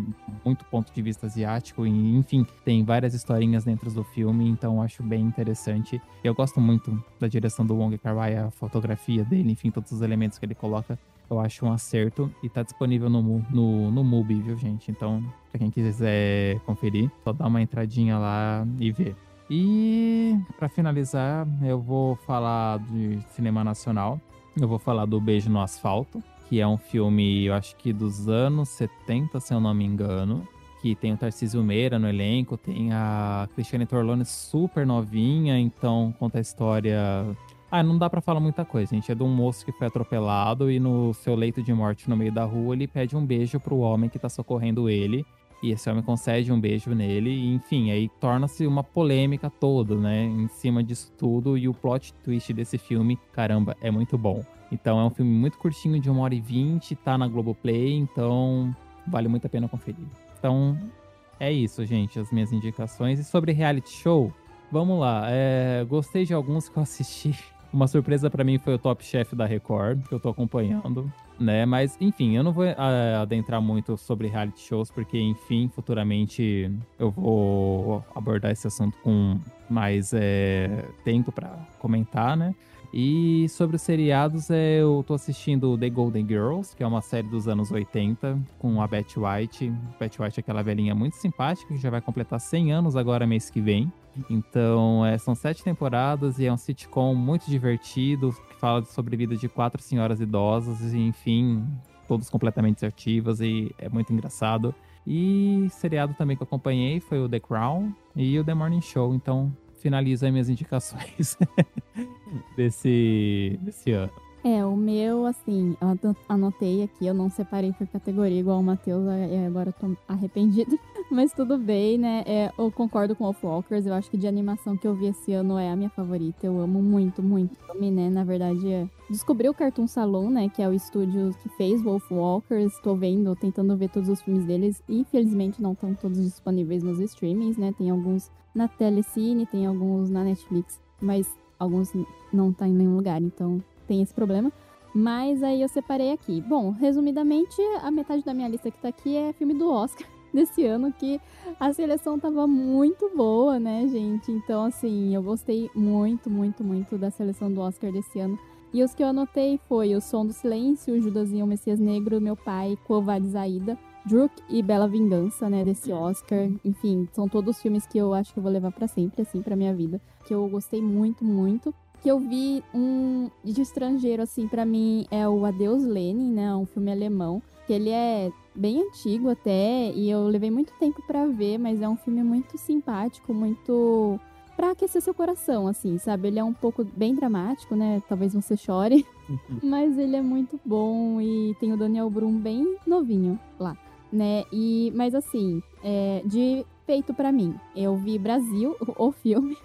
muito ponto de vista asiático e, enfim, tem várias historinhas dentro do filme, então acho bem interessante. Eu gosto muito da direção do Wong Kar-wai, a fotografia dele, enfim, todos os elementos que ele coloca eu acho um acerto e tá disponível no, no, no Mubi, viu, gente? Então, pra quem quiser conferir, só dá uma entradinha lá e ver. E para finalizar, eu vou falar de cinema nacional. Eu vou falar do Beijo no Asfalto, que é um filme, eu acho que dos anos 70, se eu não me engano. Que tem o Tarcísio Meira no elenco, tem a Cristiane Torlone super novinha, então conta a história ah, não dá para falar muita coisa, gente. É de um moço que foi atropelado e no seu leito de morte no meio da rua ele pede um beijo pro homem que tá socorrendo ele. E esse homem concede um beijo nele, e enfim, aí torna-se uma polêmica toda, né? Em cima disso tudo. E o plot twist desse filme, caramba, é muito bom. Então é um filme muito curtinho, de uma hora e vinte, tá na Globoplay, então vale muito a pena conferir. Então é isso, gente, as minhas indicações. E sobre reality show, vamos lá. É, gostei de alguns que eu assisti. Uma surpresa para mim foi o Top Chef da Record, que eu tô acompanhando, né? Mas, enfim, eu não vou uh, adentrar muito sobre reality shows, porque, enfim, futuramente eu vou abordar esse assunto com mais é, tempo para comentar, né? E sobre os seriados, é, eu tô assistindo The Golden Girls, que é uma série dos anos 80, com a Betty White. Betty White é aquela velhinha muito simpática, que já vai completar 100 anos agora mês que vem. Então, é, são sete temporadas e é um sitcom muito divertido, que fala sobre a vida de quatro senhoras idosas, e enfim, todos completamente ativas e é muito engraçado. E seriado também que eu acompanhei foi o The Crown e o The Morning Show, então finaliza as minhas indicações desse, desse ano. É, o meu, assim, eu anotei aqui, eu não separei por categoria igual o Matheus, agora eu tô arrependido. Mas tudo bem, né? É, eu concordo com Wolfwalkers, eu acho que de animação que eu vi esse ano é a minha favorita. Eu amo muito, muito filme, né? Na verdade, é... descobri o Cartoon Salon, né? Que é o estúdio que fez Wolfwalkers. Tô vendo, tentando ver todos os filmes deles. Infelizmente não estão todos disponíveis nos streamings, né? Tem alguns na Telecine, tem alguns na Netflix, mas alguns não tá em nenhum lugar, então tem esse problema. Mas aí eu separei aqui. Bom, resumidamente, a metade da minha lista que tá aqui é filme do Oscar desse ano, que a seleção tava muito boa, né, gente? Então, assim, eu gostei muito, muito, muito da seleção do Oscar desse ano. E os que eu anotei foi O Som do Silêncio, Judasinho, o Messias Negro, Meu Pai, Covades Aida, Druk e Bela Vingança, né, desse Oscar. Enfim, são todos filmes que eu acho que eu vou levar para sempre, assim, pra minha vida. Que eu gostei muito, muito que eu vi um de estrangeiro, assim, para mim é o Adeus Lenin, né? Um filme alemão. Que ele é bem antigo até, e eu levei muito tempo para ver, mas é um filme muito simpático, muito para aquecer seu coração, assim, sabe? Ele é um pouco bem dramático, né? Talvez você chore, uhum. mas ele é muito bom e tem o Daniel Brum bem novinho lá, né? E mas assim, é, de feito para mim, eu vi Brasil, o filme,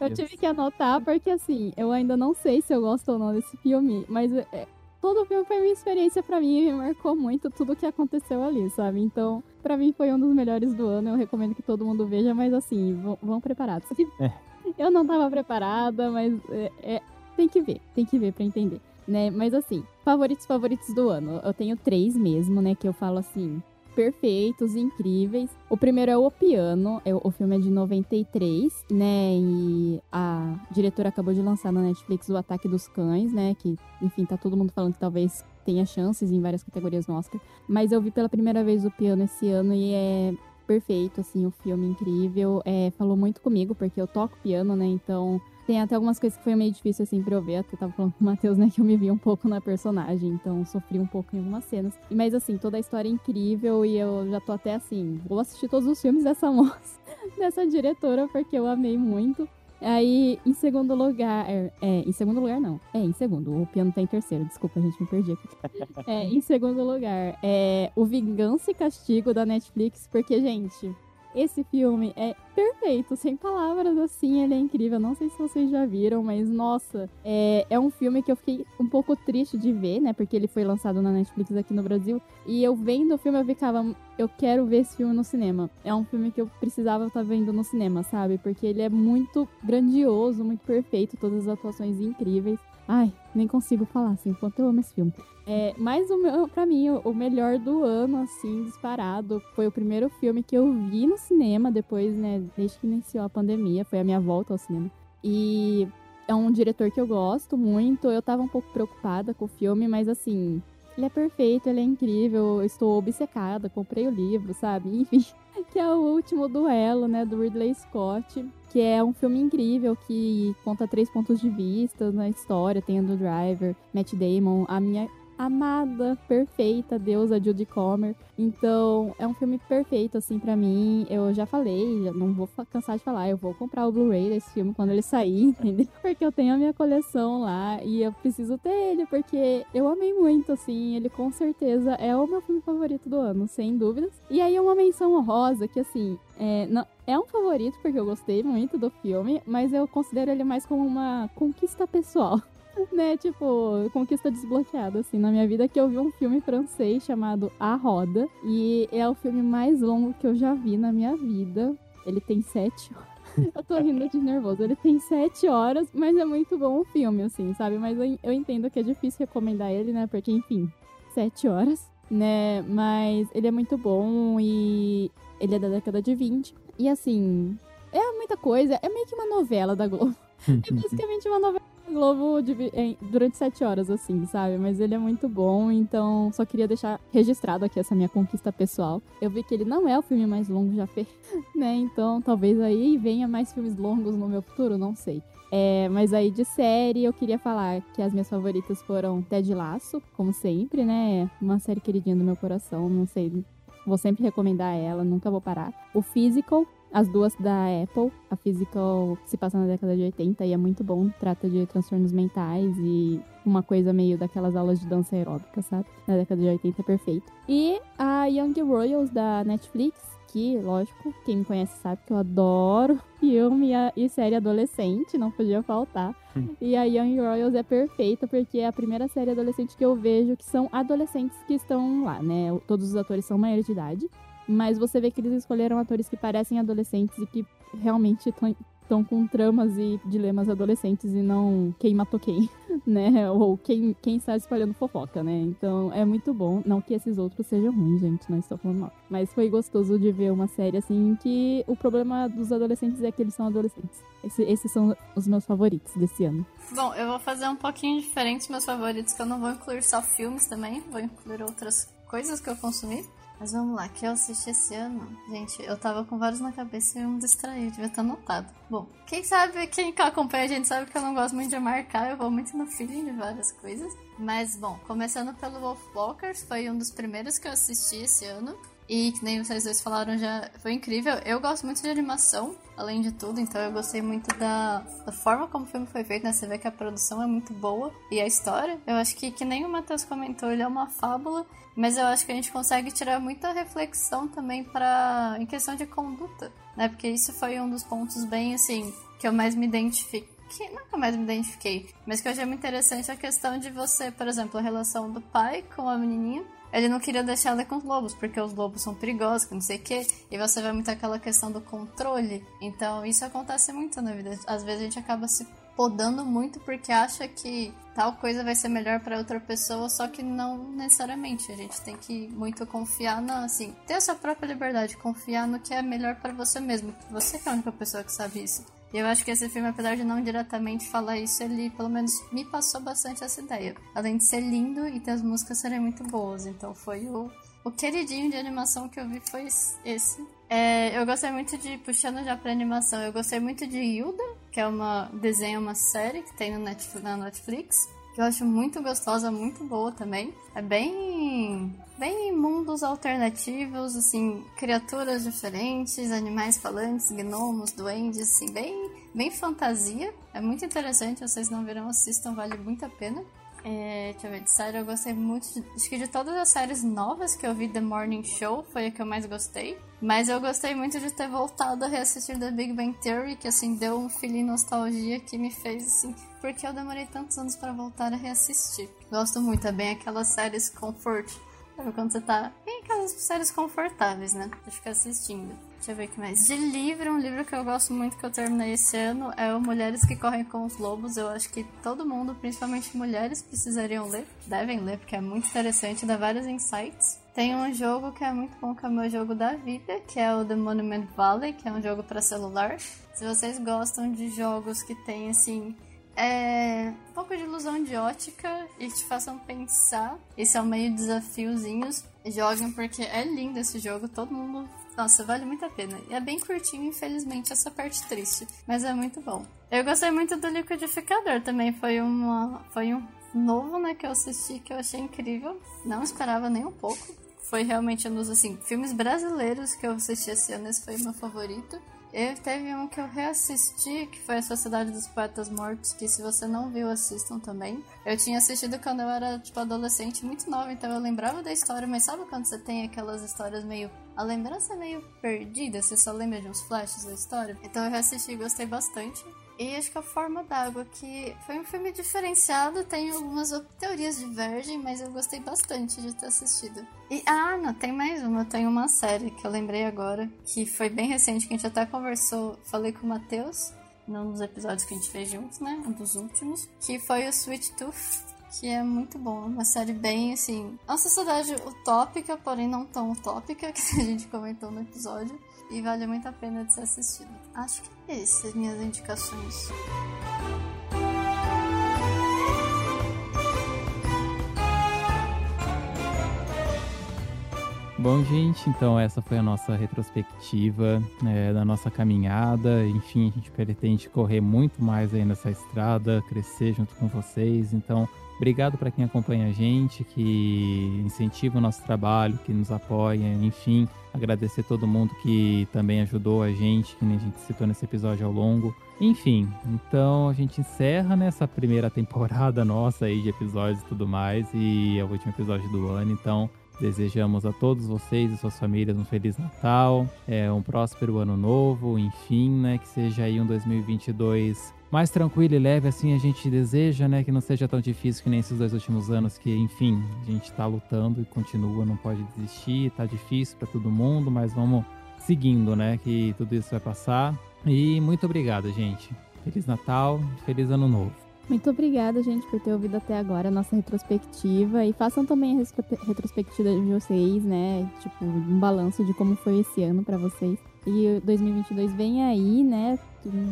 eu tive que anotar porque, assim, eu ainda não sei se eu gosto ou não desse filme, mas é, todo o filme foi uma experiência para mim e me marcou muito tudo o que aconteceu ali, sabe? Então, para mim foi um dos melhores do ano. Eu recomendo que todo mundo veja, mas assim, vão, preparados. É. Eu não tava preparada, mas é, é, tem que ver, tem que ver para entender, né? Mas assim, favoritos, favoritos do ano. Eu tenho três mesmo, né? Que eu falo assim, perfeitos, incríveis. O primeiro é O Piano, é, o filme é de 93, né? E a diretora acabou de lançar na Netflix O Ataque dos Cães, né? Que, enfim, tá todo mundo falando que talvez tenha chances em várias categorias no Oscar. Mas eu vi pela primeira vez O Piano esse ano e é perfeito, assim, o filme incrível. É, falou muito comigo, porque eu toco piano, né? Então tem até algumas coisas que foi meio difícil, assim, pra eu ver. Até tava falando com o Matheus, né, que eu me vi um pouco na personagem, então sofri um pouco em algumas cenas. Mas, assim, toda a história é incrível e eu já tô até, assim, vou assistir todos os filmes dessa moça, dessa diretora, porque eu amei muito. Aí, em segundo lugar. É, é, em segundo lugar, não. É, em segundo. O piano tá em terceiro. Desculpa, a gente me perdi aqui. É, em segundo lugar, é o Vingança e Castigo da Netflix, porque, gente, esse filme é perfeito, sem palavras assim, ele é incrível. Não sei se vocês já viram, mas nossa, é, é um filme que eu fiquei um pouco triste de ver, né? Porque ele foi lançado na Netflix aqui no Brasil. E eu vendo o filme, eu ficava, eu quero ver esse filme no cinema. É um filme que eu precisava estar vendo no cinema, sabe? Porque ele é muito grandioso, muito perfeito, todas as atuações incríveis. Ai, nem consigo falar assim, enquanto eu amo esse filme. É, mas o meu, pra mim, o melhor do ano, assim, disparado, foi o primeiro filme que eu vi no cinema depois, né, desde que iniciou a pandemia, foi a minha volta ao cinema. E é um diretor que eu gosto muito, eu tava um pouco preocupada com o filme, mas assim, ele é perfeito, ele é incrível, eu estou obcecada, comprei o livro, sabe? Enfim, que é o último duelo, né, do Ridley Scott que é um filme incrível que conta três pontos de vista na história. Tem o Driver, Matt Damon, a minha amada, perfeita deusa Judy Comer. Então, é um filme perfeito, assim, para mim. Eu já falei, já não vou cansar de falar, eu vou comprar o Blu-ray desse filme quando ele sair, entendeu? Porque eu tenho a minha coleção lá e eu preciso ter ele, porque eu amei muito, assim. Ele com certeza é o meu filme favorito do ano, sem dúvidas. E aí, uma menção honrosa que, assim, é, não, é um favorito porque eu gostei muito do filme, mas eu considero ele mais como uma conquista pessoal. né, tipo, conquista desbloqueada, assim, na minha vida, que eu vi um filme francês chamado A Roda. E é o filme mais longo que eu já vi na minha vida. Ele tem sete horas. Eu tô rindo de nervoso. Ele tem sete horas, mas é muito bom o filme, assim, sabe? Mas eu, entendo que é difícil recomendar ele, né? Porque, enfim, sete horas, né? Mas ele é muito bom e ele é da década de 20. E, assim, é muita coisa. É meio que uma novela da Globo. É basicamente uma novela Globo durante sete horas, assim, sabe? Mas ele é muito bom, então só queria deixar registrado aqui essa minha conquista pessoal. Eu vi que ele não é o filme mais longo já fez, né? Então talvez aí venha mais filmes longos no meu futuro, não sei. É, mas aí de série eu queria falar que as minhas favoritas foram Ted Laço, como sempre, né? Uma série queridinha do meu coração, não sei. Vou sempre recomendar ela, nunca vou parar. O Physical, as duas da Apple. A Physical se passa na década de 80 e é muito bom. Trata de transtornos mentais e uma coisa meio daquelas aulas de dança aeróbica, sabe? Na década de 80 é perfeito. E a Young Royals da Netflix, que, lógico, quem me conhece sabe que eu adoro filme e série adolescente, não podia faltar. Hum. E a Young Royals é perfeita porque é a primeira série adolescente que eu vejo que são adolescentes que estão lá, né? Todos os atores são maiores de idade. Mas você vê que eles escolheram atores que parecem adolescentes e que realmente estão com tramas e dilemas adolescentes e não quem matou quem, né? Ou quem, quem está espalhando fofoca, né? Então é muito bom. Não que esses outros sejam ruins, gente, não estou falando mal. Mas foi gostoso de ver uma série assim que o problema dos adolescentes é que eles são adolescentes. Esse, esses são os meus favoritos desse ano. Bom, eu vou fazer um pouquinho diferente meus favoritos, que eu não vou incluir só filmes também, vou incluir outras coisas que eu consumi. Mas vamos lá, que eu assisti esse ano. Gente, eu tava com vários na cabeça e eu me distraí, devia estar anotado. Bom, quem sabe, quem acompanha a gente sabe que eu não gosto muito de marcar, eu vou muito no feeling de várias coisas. Mas, bom, começando pelo Wolfwalkers, foi um dos primeiros que eu assisti esse ano. E que nem vocês dois falaram, já foi incrível. Eu gosto muito de animação, além de tudo, então eu gostei muito da, da forma como o filme foi feito, né? Você vê que a produção é muito boa e a história. Eu acho que, que nem o Matheus comentou, ele é uma fábula, mas eu acho que a gente consegue tirar muita reflexão também para em questão de conduta, né? Porque isso foi um dos pontos bem assim que eu mais me identifiquei que nunca mais me identifiquei, mas que eu achei muito interessante a questão de você, por exemplo, a relação do pai com a menininha ele não queria deixar ela com os lobos, porque os lobos são perigosos, que não sei o quê. E você vai muito aquela questão do controle. Então, isso acontece muito na vida. Às vezes a gente acaba se podando muito porque acha que tal coisa vai ser melhor para outra pessoa, só que não necessariamente. A gente tem que muito confiar na, assim, ter a sua própria liberdade, confiar no que é melhor para você mesmo. Você que é a única pessoa que sabe isso. Eu acho que esse filme, apesar de não diretamente falar isso, ele pelo menos me passou bastante essa ideia. Além de ser lindo e as músicas serem muito boas. Então foi o, o queridinho de animação que eu vi foi esse. É, eu gostei muito de, puxando já pra animação, eu gostei muito de Hilda, que é uma desenho, uma série que tem no Netflix, na Netflix que eu acho muito gostosa, muito boa também. É bem bem mundos alternativos, assim, criaturas diferentes, animais falantes, gnomos, duendes, assim, bem bem fantasia. É muito interessante, vocês não viram, assistam, vale muito a pena. É, deixa eu ver, de série eu gostei muito. De, acho que de todas as séries novas que eu vi, The Morning Show foi a que eu mais gostei. Mas eu gostei muito de ter voltado a reassistir The Big Bang Theory, que assim deu um feeling nostalgia que me fez assim. Porque eu demorei tantos anos para voltar a reassistir. Gosto muito, é bem aquelas séries comfort. Sabe quando você tá. Bem aquelas séries confortáveis, né? Pra ficar assistindo. Deixa eu ver o que mais. De livro, um livro que eu gosto muito que eu terminei esse ano é o Mulheres que Correm com os Lobos. Eu acho que todo mundo, principalmente mulheres, precisariam ler. Devem ler, porque é muito interessante, dá vários insights. Tem um jogo que é muito bom, que é o meu jogo da vida, que é o The Monument Valley, que é um jogo para celular. Se vocês gostam de jogos que tem assim é um pouco de ilusão de ótica e te façam pensar. E são meio desafiozinhos. Joguem porque é lindo esse jogo, todo mundo nossa, vale muito a pena. E é bem curtinho, infelizmente, essa parte triste. Mas é muito bom. Eu gostei muito do liquidificador também. Foi uma. Foi um novo, né, que eu assisti que eu achei incrível. Não esperava nem um pouco. Foi realmente um dos assim, filmes brasileiros que eu assisti esse ano, esse foi meu favorito. Eu teve um que eu reassisti, que foi A Sociedade dos Poetas Mortos, que se você não viu, assistam também. Eu tinha assistido quando eu era, tipo, adolescente, muito nova, então eu lembrava da história, mas sabe quando você tem aquelas histórias meio... A lembrança é meio perdida, você só lembra de uns flashes da história? Então eu reassisti e gostei bastante. E acho que a Forma d'Água, que foi um filme diferenciado, tem algumas teorias divergem, mas eu gostei bastante de ter assistido. E, ah, não, tem mais uma, tem uma série que eu lembrei agora, que foi bem recente, que a gente até conversou, falei com o Matheus, num dos episódios que a gente fez juntos, né, um dos últimos, que foi o Sweet Tooth, que é muito bom, uma série bem, assim, uma sociedade utópica, porém não tão utópica, que a gente comentou no episódio, e vale muito a pena de ser assistido. Acho que é essas minhas indicações. Bom, gente, então essa foi a nossa retrospectiva é, da nossa caminhada. Enfim, a gente pretende correr muito mais aí nessa estrada, crescer junto com vocês. Então, Obrigado para quem acompanha a gente, que incentiva o nosso trabalho, que nos apoia, enfim. Agradecer todo mundo que também ajudou a gente, que nem a gente citou nesse episódio ao longo. Enfim, então a gente encerra nessa primeira temporada nossa aí de episódios e tudo mais. E é o último episódio do ano, então Desejamos a todos vocês e suas famílias um Feliz Natal, é, um próspero ano novo, enfim, né? Que seja aí um 2022 mais tranquilo e leve, assim a gente deseja, né? Que não seja tão difícil que nem esses dois últimos anos, que, enfim, a gente tá lutando e continua, não pode desistir, tá difícil para todo mundo, mas vamos seguindo, né? Que tudo isso vai passar. E muito obrigado, gente. Feliz Natal, feliz Ano Novo. Muito obrigada, gente, por ter ouvido até agora a nossa retrospectiva. E façam também a retrospectiva de vocês, né? Tipo, um balanço de como foi esse ano para vocês. E 2022 vem aí, né?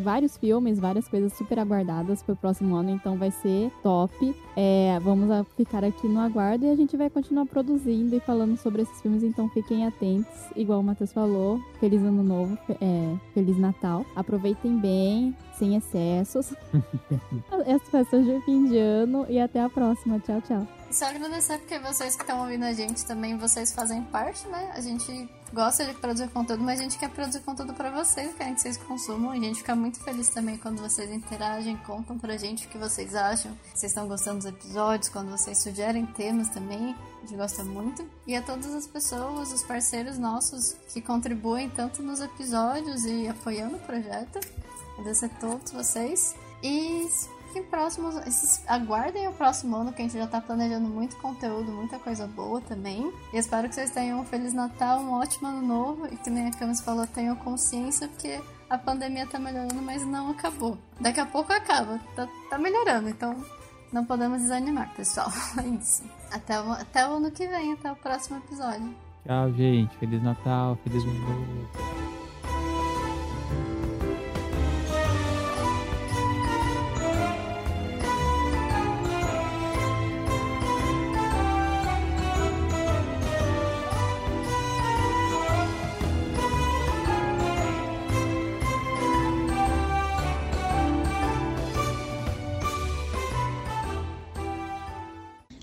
Vários filmes, várias coisas super aguardadas pro próximo ano, então vai ser top. É, vamos ficar aqui no aguardo e a gente vai continuar produzindo e falando sobre esses filmes, então fiquem atentos. Igual o Matheus falou, feliz ano novo, é, feliz Natal. Aproveitem bem, sem excessos. As festas de fim de ano e até a próxima. Tchau, tchau. Só agradecer porque vocês que estão ouvindo a gente também, vocês fazem parte, né? A gente gosta de produzir conteúdo, mas a gente quer produzir conteúdo para vocês, querem que vocês consumam. E a gente fica muito feliz também quando vocês interagem, contam pra gente o que vocês acham. Vocês estão gostando dos episódios, quando vocês sugerem temas também. A gente gosta muito. E a todas as pessoas, os parceiros nossos que contribuem tanto nos episódios e apoiando o projeto. Agradecer a todos vocês. E fiquem próximos, aguardem o próximo ano, que a gente já tá planejando muito conteúdo, muita coisa boa também. E espero que vocês tenham um Feliz Natal, um ótimo ano novo e que nem a Camis falou, tenham consciência, porque a pandemia tá melhorando, mas não acabou. Daqui a pouco acaba, tá, tá melhorando, então não podemos desanimar, pessoal. É isso. Até o, até o ano que vem, até o próximo episódio. Tchau, gente. Feliz Natal, feliz ano novo.